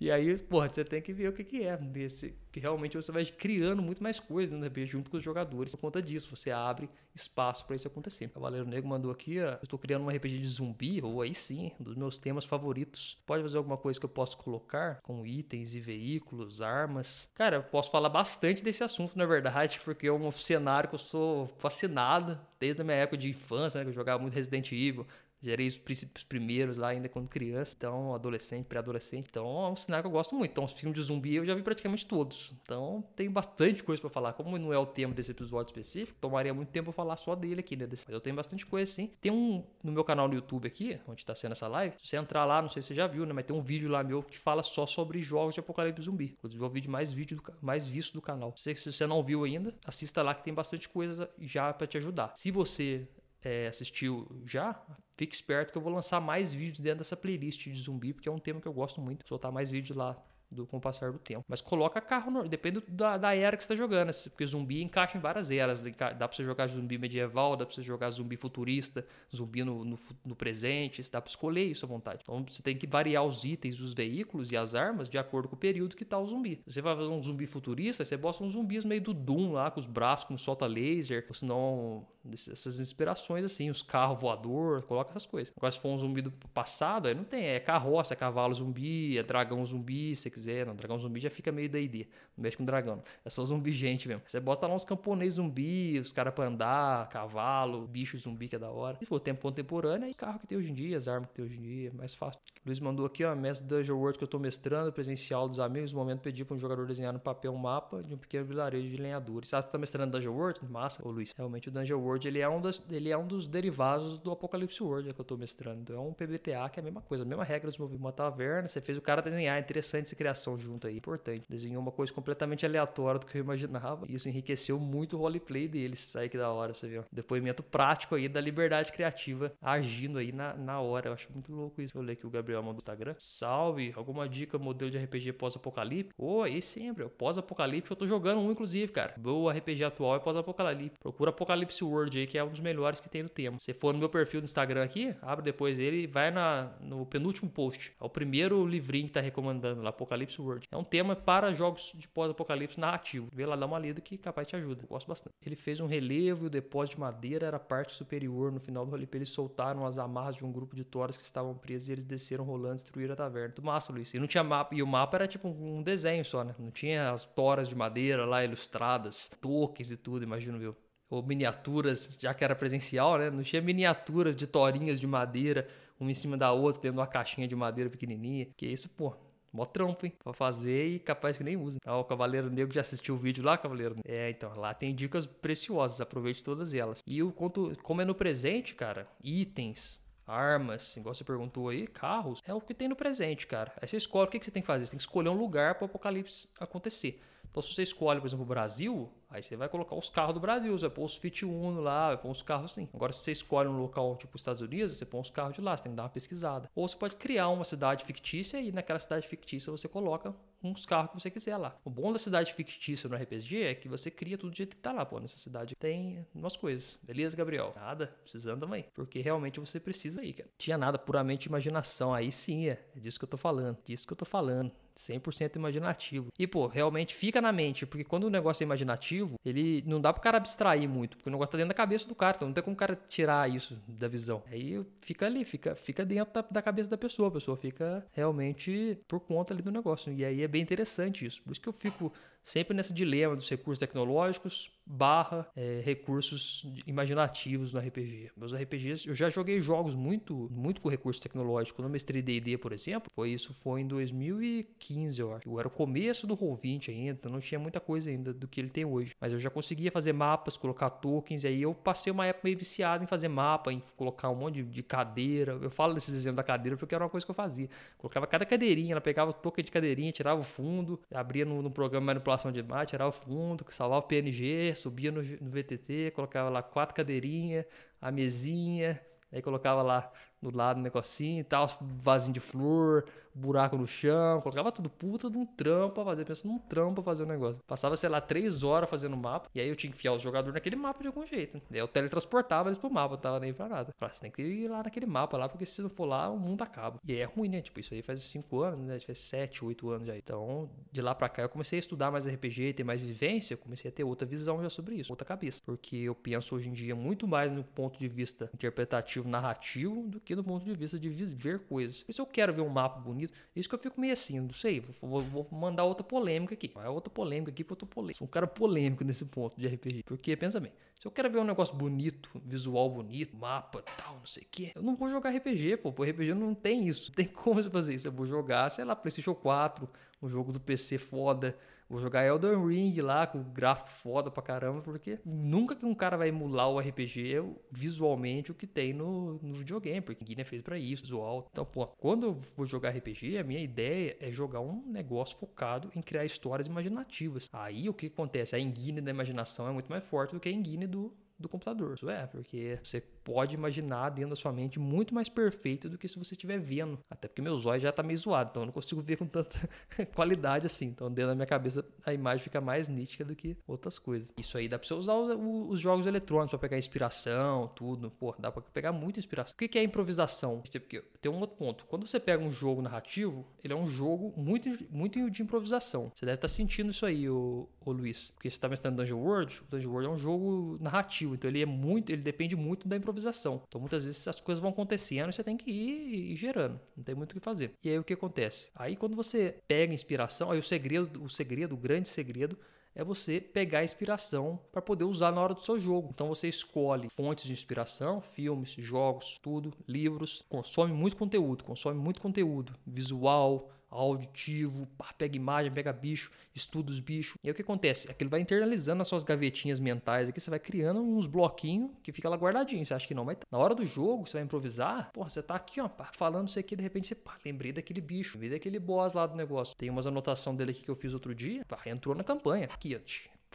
e aí, porra, você tem que ver o que, que é desse. Que realmente você vai criando muito mais coisas RPG junto com os jogadores. Por conta disso, você abre espaço para isso acontecer. Cavaleiro Negro mandou aqui, ó, eu estou criando um RPG de zumbi, ou aí sim, dos meus temas favoritos. Pode fazer alguma coisa que eu possa colocar, com itens e veículos, armas. Cara, eu posso falar bastante desse assunto, na verdade, porque é um cenário que eu sou fascinado desde a minha época de infância, né, que eu jogava muito Resident Evil. Gerei os, os primeiros lá ainda quando criança, então adolescente, pré-adolescente. Então é um cenário que eu gosto muito. Então os filmes de zumbi eu já vi praticamente todos. Então tem bastante coisa para falar. Como não é o tema desse episódio específico, tomaria muito tempo falar só dele aqui, né? Mas eu tenho bastante coisa sim. Tem um no meu canal no YouTube aqui, onde tá sendo essa live. Se você entrar lá, não sei se você já viu, né? Mas tem um vídeo lá meu que fala só sobre jogos de apocalipse zumbi. Inclusive é o vídeo mais, vídeo do, mais visto do canal. Se você não viu ainda, assista lá que tem bastante coisa já para te ajudar. Se você é, assistiu já, fique esperto que eu vou lançar mais vídeos dentro dessa playlist de zumbi, porque é um tema que eu gosto muito. Soltar mais vídeos lá do, com o passar do tempo. Mas coloca carro, depende da, da era que você está jogando, porque zumbi encaixa em várias eras. Dá para você jogar zumbi medieval, dá para você jogar zumbi futurista, zumbi no, no, no presente, dá para escolher isso à vontade. Então você tem que variar os itens, os veículos e as armas de acordo com o período que está o zumbi. Você vai fazer um zumbi futurista, você bota uns zumbis meio do Doom lá, com os braços, com solta laser, ou senão essas inspirações assim, os carros voador, coloca essas coisas. Agora se for um zumbi do passado, aí não tem, é carroça, é cavalo zumbi, é dragão zumbi, se quiser. Não, dragão zumbi já fica meio D&D. Não mexe com dragão. É só zumbi gente mesmo. Você bota lá uns camponês zumbi, os caras pra andar, cavalo, bicho zumbi que é da hora. Se for tempo contemporâneo, aí carro que tem hoje em dia, as armas que tem hoje em dia, é mais fácil. Luiz mandou aqui, ó, mestre Dungeon World que eu tô mestrando, presencial dos amigos. No momento pedi para um jogador desenhar no papel um mapa de um pequeno vilarejo de lenhadores. Ah, você tá mestrando Dungeon World? Massa, ô Luiz. Realmente o Dungeon World, ele é um, das, ele é um dos derivados do Apocalipse World é que eu tô mestrando. Então é um PBTA que é a mesma coisa, a mesma regra de mover uma taverna, você fez o cara desenhar, é interessante essa criação junto aí, importante. Desenhou uma coisa completamente aleatória do que eu imaginava. E isso enriqueceu muito o roleplay deles. Aí que da hora, você viu? Depoimento prático aí da liberdade criativa agindo aí na, na hora. Eu acho muito louco isso. Eu ler aqui o Gabriel mandou no Instagram. Salve! Alguma dica, modelo de RPG pós-apocalipse? Ô, oh, aí sempre. Pós-apocalipse eu tô jogando um, inclusive, cara. Boa RPG atual é pós-apocalipse. Procura Apocalipse World aí, que é um dos melhores que tem no tema. Se for no meu perfil no Instagram aqui, abre depois ele e vai na, no penúltimo post. É o primeiro livrinho que tá recomendando lá, Apocalipse World. É um tema para jogos de pós-apocalipse narrativo. Vê lá, dá uma lida que capaz te ajuda. Gosto bastante. Ele fez um relevo e o depósito de madeira era a parte superior. No final do roleplay, eles soltaram as amarras de um grupo de toras que estavam presas e eles desceram rolando destruíram a taverna. Tudo massa, Luiz. E não tinha mapa. E o mapa era tipo um desenho só, né? Não tinha as toras de madeira lá ilustradas, toques e tudo, imagino eu ou miniaturas, já que era presencial, né? Não tinha miniaturas de torinhas de madeira, uma em cima da outra, dentro de uma caixinha de madeira pequenininha. Que isso, pô, Mó trampo, hein? Pra fazer e capaz que nem usa. Ah, o Cavaleiro Negro já assistiu o vídeo lá, Cavaleiro? É, então, lá tem dicas preciosas, aproveite todas elas. E o conto, como é no presente, cara, itens, armas, igual você perguntou aí, carros, é o que tem no presente, cara. Aí você escolhe o que você tem que fazer. Você tem que escolher um lugar para o apocalipse acontecer. Então, se você escolhe, por exemplo, o Brasil, aí você vai colocar os carros do Brasil, você vai pôr os Fit Uno lá, vai pôr os carros assim. Agora, se você escolhe um local tipo Estados Unidos, você põe os carros de lá, você tem que dar uma pesquisada. Ou você pode criar uma cidade fictícia e naquela cidade fictícia você coloca uns carros que você quiser lá. O bom da cidade fictícia no RPG é que você cria tudo do jeito que tá lá, pô. Nessa cidade tem umas coisas. Beleza, Gabriel? Nada, precisando também. Porque realmente você precisa aí, cara. Tinha nada, puramente imaginação. Aí sim, é. É disso que eu tô falando. Disso que eu tô falando. 100% imaginativo. E, pô, realmente fica na mente, porque quando o negócio é imaginativo, ele não dá pro cara abstrair muito, porque o negócio tá dentro da cabeça do cara, então não tem como o cara tirar isso da visão. Aí fica ali, fica, fica dentro da, da cabeça da pessoa, a pessoa fica realmente por conta ali do negócio. E aí é bem interessante isso. Por isso que eu fico sempre nesse dilema dos recursos tecnológicos barra é, recursos imaginativos no RPG. Meus RPGs, eu já joguei jogos muito muito com recurso tecnológico. Quando eu mestrei D&D, por exemplo, foi isso foi em 2015, eu acho. Eu era o começo do Roll20 ainda, então não tinha muita coisa ainda do que ele tem hoje. Mas eu já conseguia fazer mapas, colocar tokens, e aí eu passei uma época meio viciado em fazer mapa, em colocar um monte de, de cadeira. Eu falo desses exemplos da cadeira porque era uma coisa que eu fazia. Colocava cada cadeirinha, ela pegava o token de cadeirinha, tirava o fundo, abria no, no programa de manipulação de imagem, tirava o fundo, salvava o PNG, subia no, no VTT, colocava lá quatro cadeirinhas, a mesinha, aí colocava lá do lado um negocinho e tal, vasinho de flor, buraco no chão, colocava tudo puta de um trampo pra fazer, pensando num trampo pra fazer o um negócio. Passava, sei lá, três horas fazendo o mapa, e aí eu tinha que enfiar os jogadores naquele mapa de algum jeito. Daí eu teletransportava eles pro mapa, não tava nem pra nada. Falei, você tem que ir lá naquele mapa lá, porque se não for lá, o mundo acaba. E aí é ruim, né? Tipo, isso aí faz cinco anos, né? Faz sete, oito anos já. Então, de lá pra cá, eu comecei a estudar mais RPG, ter mais vivência, eu comecei a ter outra visão já sobre isso, outra cabeça. Porque eu penso hoje em dia muito mais no ponto de vista interpretativo, narrativo, do que no ponto de vista de ver coisas. E se eu quero ver um mapa bonito, isso que eu fico meio assim, não sei, vou, vou mandar outra polêmica aqui. É outra polêmica aqui, porque eu tô polêmico. Sou um cara polêmico nesse ponto de RPG. Porque, pensa bem, se eu quero ver um negócio bonito, visual bonito, mapa, tal, não sei o que, eu não vou jogar RPG, pô. Pô, RPG não tem isso. Não tem como você fazer isso. Eu vou jogar, sei lá, PlayStation 4, um jogo do PC foda Vou jogar Elden Ring lá, com gráfico foda pra caramba, porque nunca que um cara vai emular o RPG visualmente o que tem no, no videogame, porque Guiné é feito pra isso, visual. Então, pô, quando eu vou jogar RPG, a minha ideia é jogar um negócio focado em criar histórias imaginativas. Aí o que acontece? A engine da imaginação é muito mais forte do que a engine do, do computador. Isso é, porque você pode imaginar dentro da sua mente muito mais perfeito do que se você estiver vendo. Até porque meu zóio já está meio zoado, então eu não consigo ver com tanta qualidade assim. Então dentro da minha cabeça a imagem fica mais nítida do que outras coisas. Isso aí dá para você usar os, os jogos eletrônicos para pegar inspiração, tudo. Pô, dá para pegar muita inspiração. O que é improvisação? Porque tem um outro ponto. Quando você pega um jogo narrativo, ele é um jogo muito, muito de improvisação. Você deve estar tá sentindo isso aí, o, o Luiz. Porque você está mestrando Dungeon World, o Dungeon World é um jogo narrativo, então ele é muito, ele depende muito da improvisação improvisação. Então muitas vezes as coisas vão acontecendo e você tem que ir, ir gerando, não tem muito o que fazer. E aí o que acontece? Aí quando você pega inspiração, aí o segredo, o segredo, o grande segredo é você pegar a inspiração para poder usar na hora do seu jogo. Então você escolhe fontes de inspiração, filmes, jogos, tudo, livros, consome muito conteúdo, consome muito conteúdo visual, auditivo, pega imagem, pega bicho, estuda os bichos. E aí o que acontece? Aquilo vai internalizando nas suas gavetinhas mentais aqui, você vai criando uns bloquinhos que fica lá guardadinho. Você acha que não, mas na hora do jogo, você vai improvisar, porra, você tá aqui, ó, falando isso aqui, de repente você, pá, lembrei daquele bicho, lembrei daquele boss lá do negócio. Tem umas anotação dele aqui que eu fiz outro dia, pá, entrou na campanha. Aqui, ó,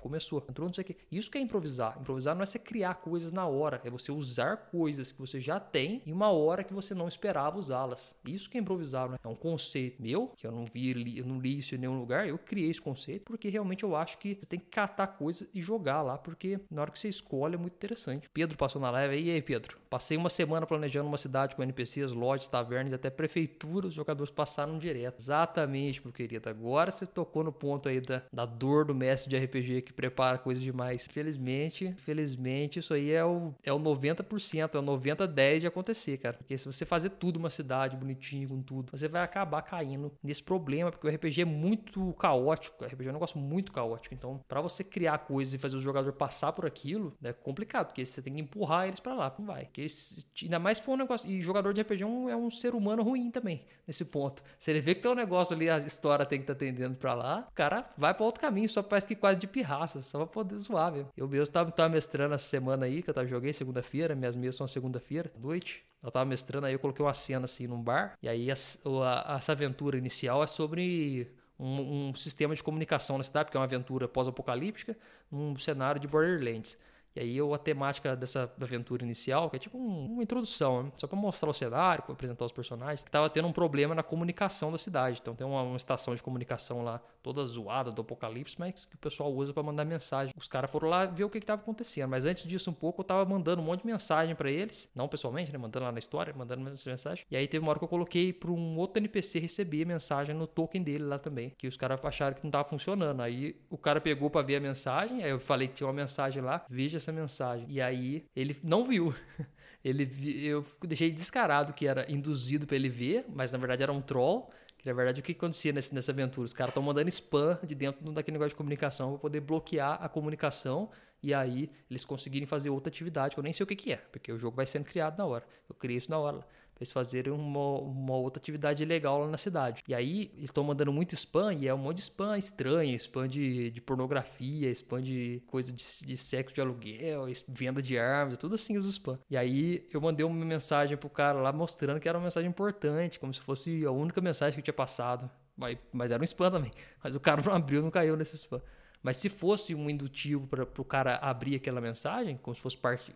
começou, entrou não sei o que. Isso que é improvisar. Improvisar não é você criar coisas na hora, é você usar coisas que você já tem em uma hora que você não esperava usá-las. Isso que é improvisar, né? É um conceito meu, que eu não vi, eu não li isso em nenhum lugar, eu criei esse conceito porque realmente eu acho que você tem que catar coisas e jogar lá, porque na hora que você escolhe é muito interessante. Pedro passou na live aí, e aí, Pedro? Passei uma semana planejando uma cidade com NPCs, lojas, tavernas, até prefeitura, os jogadores passaram direto. Exatamente, meu querido. Agora você tocou no ponto aí da, da dor do mestre de RPG que prepara coisas demais. Felizmente, felizmente, isso aí é o, é o 90%, é o 90-10 de acontecer, cara. Porque se você fazer tudo uma cidade bonitinho com tudo, você vai acabar caindo nesse problema, porque o RPG é muito caótico. O RPG é um negócio muito caótico. Então, para você criar coisas e fazer o jogador passar por aquilo, é complicado, porque você tem que empurrar eles para lá, não vai. Porque esse, ainda mais se for um negócio. E jogador de RPG é um, é um ser humano ruim também, nesse ponto. Se ele vê que tem um negócio ali, a história tem que estar tá atendendo para lá, o cara vai para outro caminho, só parece que quase de pirraça só pra poder zoar mesmo. Eu mesmo tava, tava mestrando essa semana aí, que eu tava, joguei segunda-feira, minhas mesas são segunda-feira, noite. Eu tava mestrando aí, eu coloquei uma cena assim num bar, e aí a, a, essa aventura inicial é sobre um, um, sistema de comunicação na cidade, porque é uma aventura pós-apocalíptica, num cenário de Borderlands. E aí eu, a temática dessa aventura inicial, que é tipo um, uma introdução, né? só para mostrar o cenário, para apresentar os personagens, que tava tendo um problema na comunicação da cidade. Então tem uma, uma estação de comunicação lá, toda zoada do apocalipse, mas que o pessoal usa para mandar mensagem. Os caras foram lá ver o que estava acontecendo. Mas antes disso, um pouco, eu tava mandando um monte de mensagem para eles, não pessoalmente, né? Mandando lá na história, mandando mensagem. E aí teve uma hora que eu coloquei para um outro NPC receber a mensagem no token dele lá também, que os caras acharam que não tava funcionando. Aí o cara pegou para ver a mensagem, aí eu falei que tinha uma mensagem lá, veja essa mensagem. E aí ele não viu. Ele eu deixei descarado que era induzido para ele ver, mas na verdade era um troll. Que na verdade o que acontecia nesse, nessa aventura? Os caras estão mandando spam de dentro daquele negócio de comunicação para poder bloquear a comunicação e aí eles conseguirem fazer outra atividade, que eu nem sei o que, que é, porque o jogo vai sendo criado na hora. Eu criei isso na hora eles fazerem uma, uma outra atividade legal lá na cidade. E aí eles estão mandando muito spam e é um monte de spam estranho, spam de, de pornografia, spam de coisa de, de sexo de aluguel, venda de armas, tudo assim os spam. E aí eu mandei uma mensagem pro cara lá mostrando que era uma mensagem importante, como se fosse a única mensagem que eu tinha passado. Mas, mas era um spam também. Mas o cara não abriu, não caiu nesse spam. Mas se fosse um indutivo para o cara abrir aquela mensagem, como se fosse parte,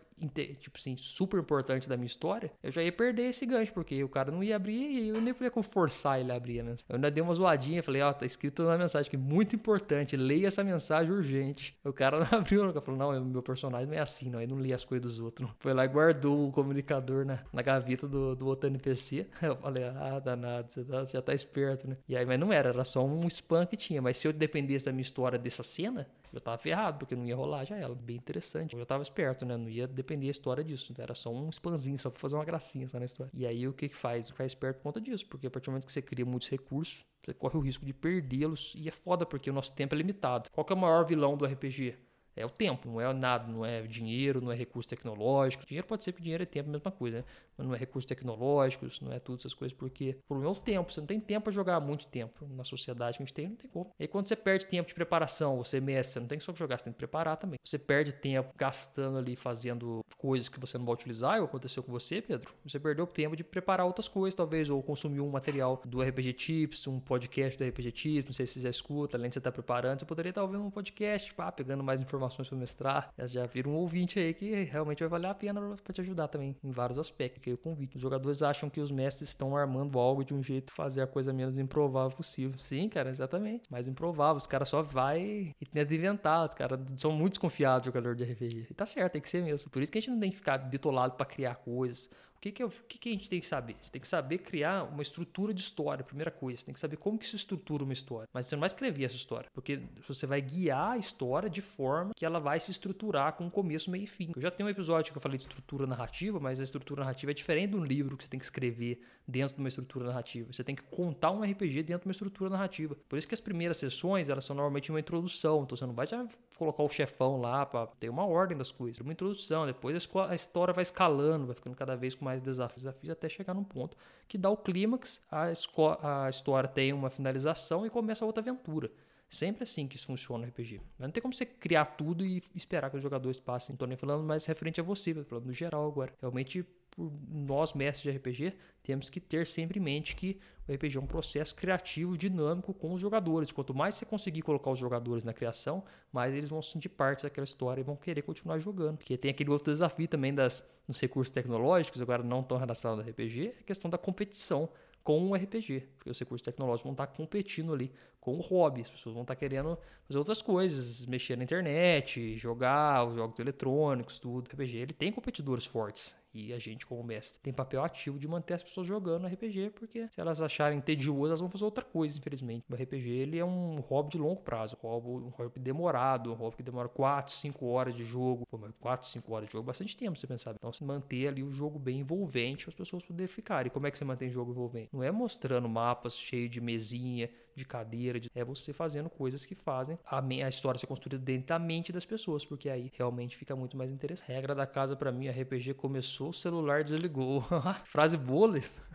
tipo assim, super importante da minha história, eu já ia perder esse gancho, porque o cara não ia abrir e eu nem podia forçar ele a abrir a mensagem. Eu ainda dei uma zoadinha, falei, ó, oh, tá escrito na mensagem que é muito importante, leia essa mensagem urgente. O cara não abriu, nunca falou, não, meu personagem não é assim, não, ele não lê as coisas dos outros. Não. Foi lá e guardou o comunicador na, na gaveta do, do outro NPC. Eu falei, ah, danado, você, tá, você já tá esperto, né? E aí, mas não era, era só um spam que tinha. Mas se eu dependesse da minha história dessa cena, eu tava ferrado, porque não ia rolar já ela. Bem interessante. Eu tava esperto, né? Não ia depender a história disso. Era só um spamzinho, só pra fazer uma gracinha só na história. E aí o que que faz? Ficar esperto por conta disso, porque a partir do momento que você cria muitos recursos, você corre o risco de perdê-los. E é foda, porque o nosso tempo é limitado. Qual que é o maior vilão do RPG? É o tempo, não é nada, não é dinheiro, não é recurso tecnológico. Dinheiro pode ser que dinheiro é tempo, a mesma coisa, né? Mas não é recursos tecnológicos, não é tudo essas coisas, porque o problema é o tempo. Você não tem tempo para jogar muito tempo. Na sociedade que a gente tem, não tem como. E aí, quando você perde tempo de preparação, você mestre, você não tem só que jogar, você tem que preparar também. Você perde tempo gastando ali, fazendo coisas que você não vai utilizar, igual aconteceu com você, Pedro. Você perdeu tempo de preparar outras coisas, talvez, ou consumir um material do RPG Tips, um podcast do RPG Tips, não sei se você já escuta, além de você estar preparando, você poderia estar ouvindo um podcast, pá, pegando mais informações para mestrar. Já vira um ouvinte aí que realmente vai valer a pena para te ajudar também em vários aspectos o convite. Os jogadores acham que os mestres estão armando algo de um jeito fazer a coisa menos improvável possível. Sim, cara, exatamente. Mais improvável. Os caras só vai e tenta inventar. Os caras são muito desconfiados, jogador de RPG. E tá certo, tem que ser mesmo. Por isso que a gente não tem que ficar bitolado para criar coisas o que, que, é, o que, que a gente tem que saber? Você tem que saber criar uma estrutura de história, primeira coisa. Você tem que saber como que se estrutura uma história. Mas você não vai escrever essa história, porque você vai guiar a história de forma que ela vai se estruturar com começo, meio e fim. Eu já tenho um episódio que eu falei de estrutura narrativa, mas a estrutura narrativa é diferente de um livro que você tem que escrever dentro de uma estrutura narrativa. Você tem que contar um RPG dentro de uma estrutura narrativa. Por isso que as primeiras sessões, elas são normalmente uma introdução. Então você não vai já colocar o chefão lá para ter uma ordem das coisas. Uma introdução, depois a história vai escalando, vai ficando cada vez com mais desafios, desafios até chegar num ponto que dá o clímax, a, a história tem uma finalização e começa outra aventura. Sempre assim que isso funciona no RPG. Não tem como você criar tudo e esperar que os jogadores passem. Não tô nem falando mais referente a você, tô falando no geral agora. Realmente, nós mestres de RPG, temos que ter sempre em mente que o RPG é um processo criativo, dinâmico com os jogadores. Quanto mais você conseguir colocar os jogadores na criação, mais eles vão sentir parte daquela história e vão querer continuar jogando. Porque tem aquele outro desafio também das, dos recursos tecnológicos, agora não tão relacionado ao RPG, é a questão da competição com o RPG, porque os recursos tecnológicos vão estar competindo ali com o hobby, as pessoas vão estar querendo fazer outras coisas, mexer na internet, jogar os jogos eletrônicos, tudo. O RPG ele tem competidores fortes, e a gente, como mestre, tem papel ativo de manter as pessoas jogando RPG, porque se elas acharem tedioso, elas vão fazer outra coisa, infelizmente. O RPG ele é um hobby de longo prazo, um hobby demorado, um hobby que demora 4, 5 horas de jogo. Pô, mas 4, 5 horas de jogo é bastante tempo, você pensar. Então, se manter ali o jogo bem envolvente para as pessoas poderem ficar. E como é que você mantém o jogo envolvente? Não é mostrando mapas cheios de mesinha, de cadeira, de... é você fazendo coisas que fazem a, a história ser construída dentro da mente das pessoas, porque aí realmente fica muito mais interessante. Regra da casa para mim, RPG começou, o celular desligou. Frase boa,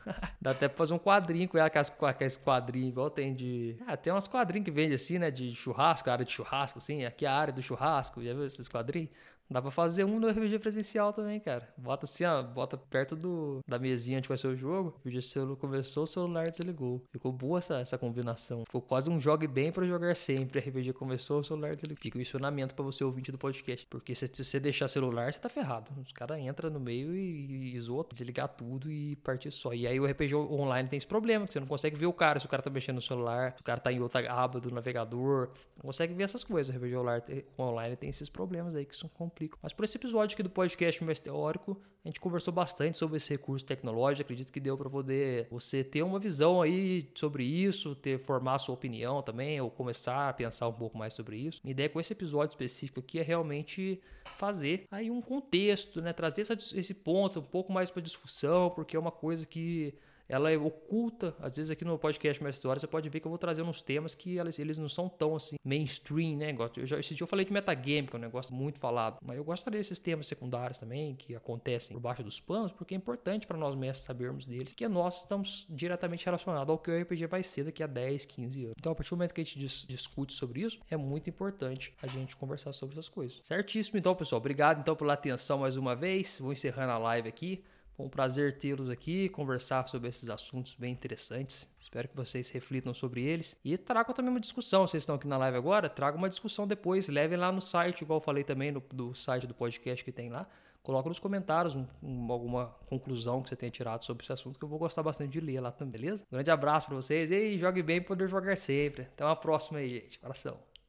Dá até pra fazer um quadrinho com ela, com aqueles quadrinhos igual tem de. Ah, tem umas quadrinhos que vende assim, né? De churrasco, área de churrasco, assim. Aqui é a área do churrasco. Já viu esses quadrinhos? Dá pra fazer um no RPG presencial também, cara. Bota assim, ó, bota perto do, da mesinha onde vai ser o jogo. O celular começou, o celular desligou. Ficou boa essa, essa combinação. Ficou quase um jogue bem para jogar sempre. RPG começou, o celular desligou. Fica um ensinamento para você ouvinte do podcast. Porque se, você deixar celular, você tá ferrado. Os caras entram no meio e, e zoam, desligar tudo e partir só. E aí o RPG online tem esse problema, que você não consegue ver o cara, se o cara tá mexendo no celular, se o cara tá em outra aba do navegador. Não consegue ver essas coisas. O RPG online tem esses problemas aí que são complicados Mas por esse episódio aqui do podcast Mais Teórico, a gente conversou bastante sobre esse recurso tecnológico. Acredito que deu para poder você ter uma visão aí sobre isso, ter formar sua opinião também, ou começar a pensar um pouco mais sobre isso. Minha ideia com esse episódio específico aqui é realmente fazer aí um contexto, né? Trazer essa, esse ponto um pouco mais para discussão, porque é uma coisa que ela é oculta. Às vezes aqui no podcast Minha História você pode ver que eu vou trazer uns temas que eles, eles não são tão assim mainstream, né? Eu já, esse dia eu falei de metagame, que é um negócio muito falado, mas eu gostaria desses temas secundários também, que acontecem por baixo dos panos, porque é importante para nós mestres sabermos deles, que nós estamos diretamente relacionados ao que o RPG vai ser daqui a 10, 15 anos. Então, a partir do momento que a gente dis discute sobre isso, é muito importante a gente conversar sobre essas coisas. Certíssimo, então, pessoal. Obrigado então pela atenção mais uma vez. Vou encerrando a live aqui. Foi um prazer tê-los aqui, conversar sobre esses assuntos bem interessantes. Espero que vocês reflitam sobre eles. E tragam também uma discussão. Vocês estão aqui na live agora, tragam uma discussão depois. Levem lá no site, igual eu falei também no, do site do podcast que tem lá. Coloca nos comentários um, um, alguma conclusão que você tenha tirado sobre esse assunto, que eu vou gostar bastante de ler lá também, beleza? Grande abraço para vocês e jogue bem poder jogar sempre. Até uma próxima aí, gente. Abração.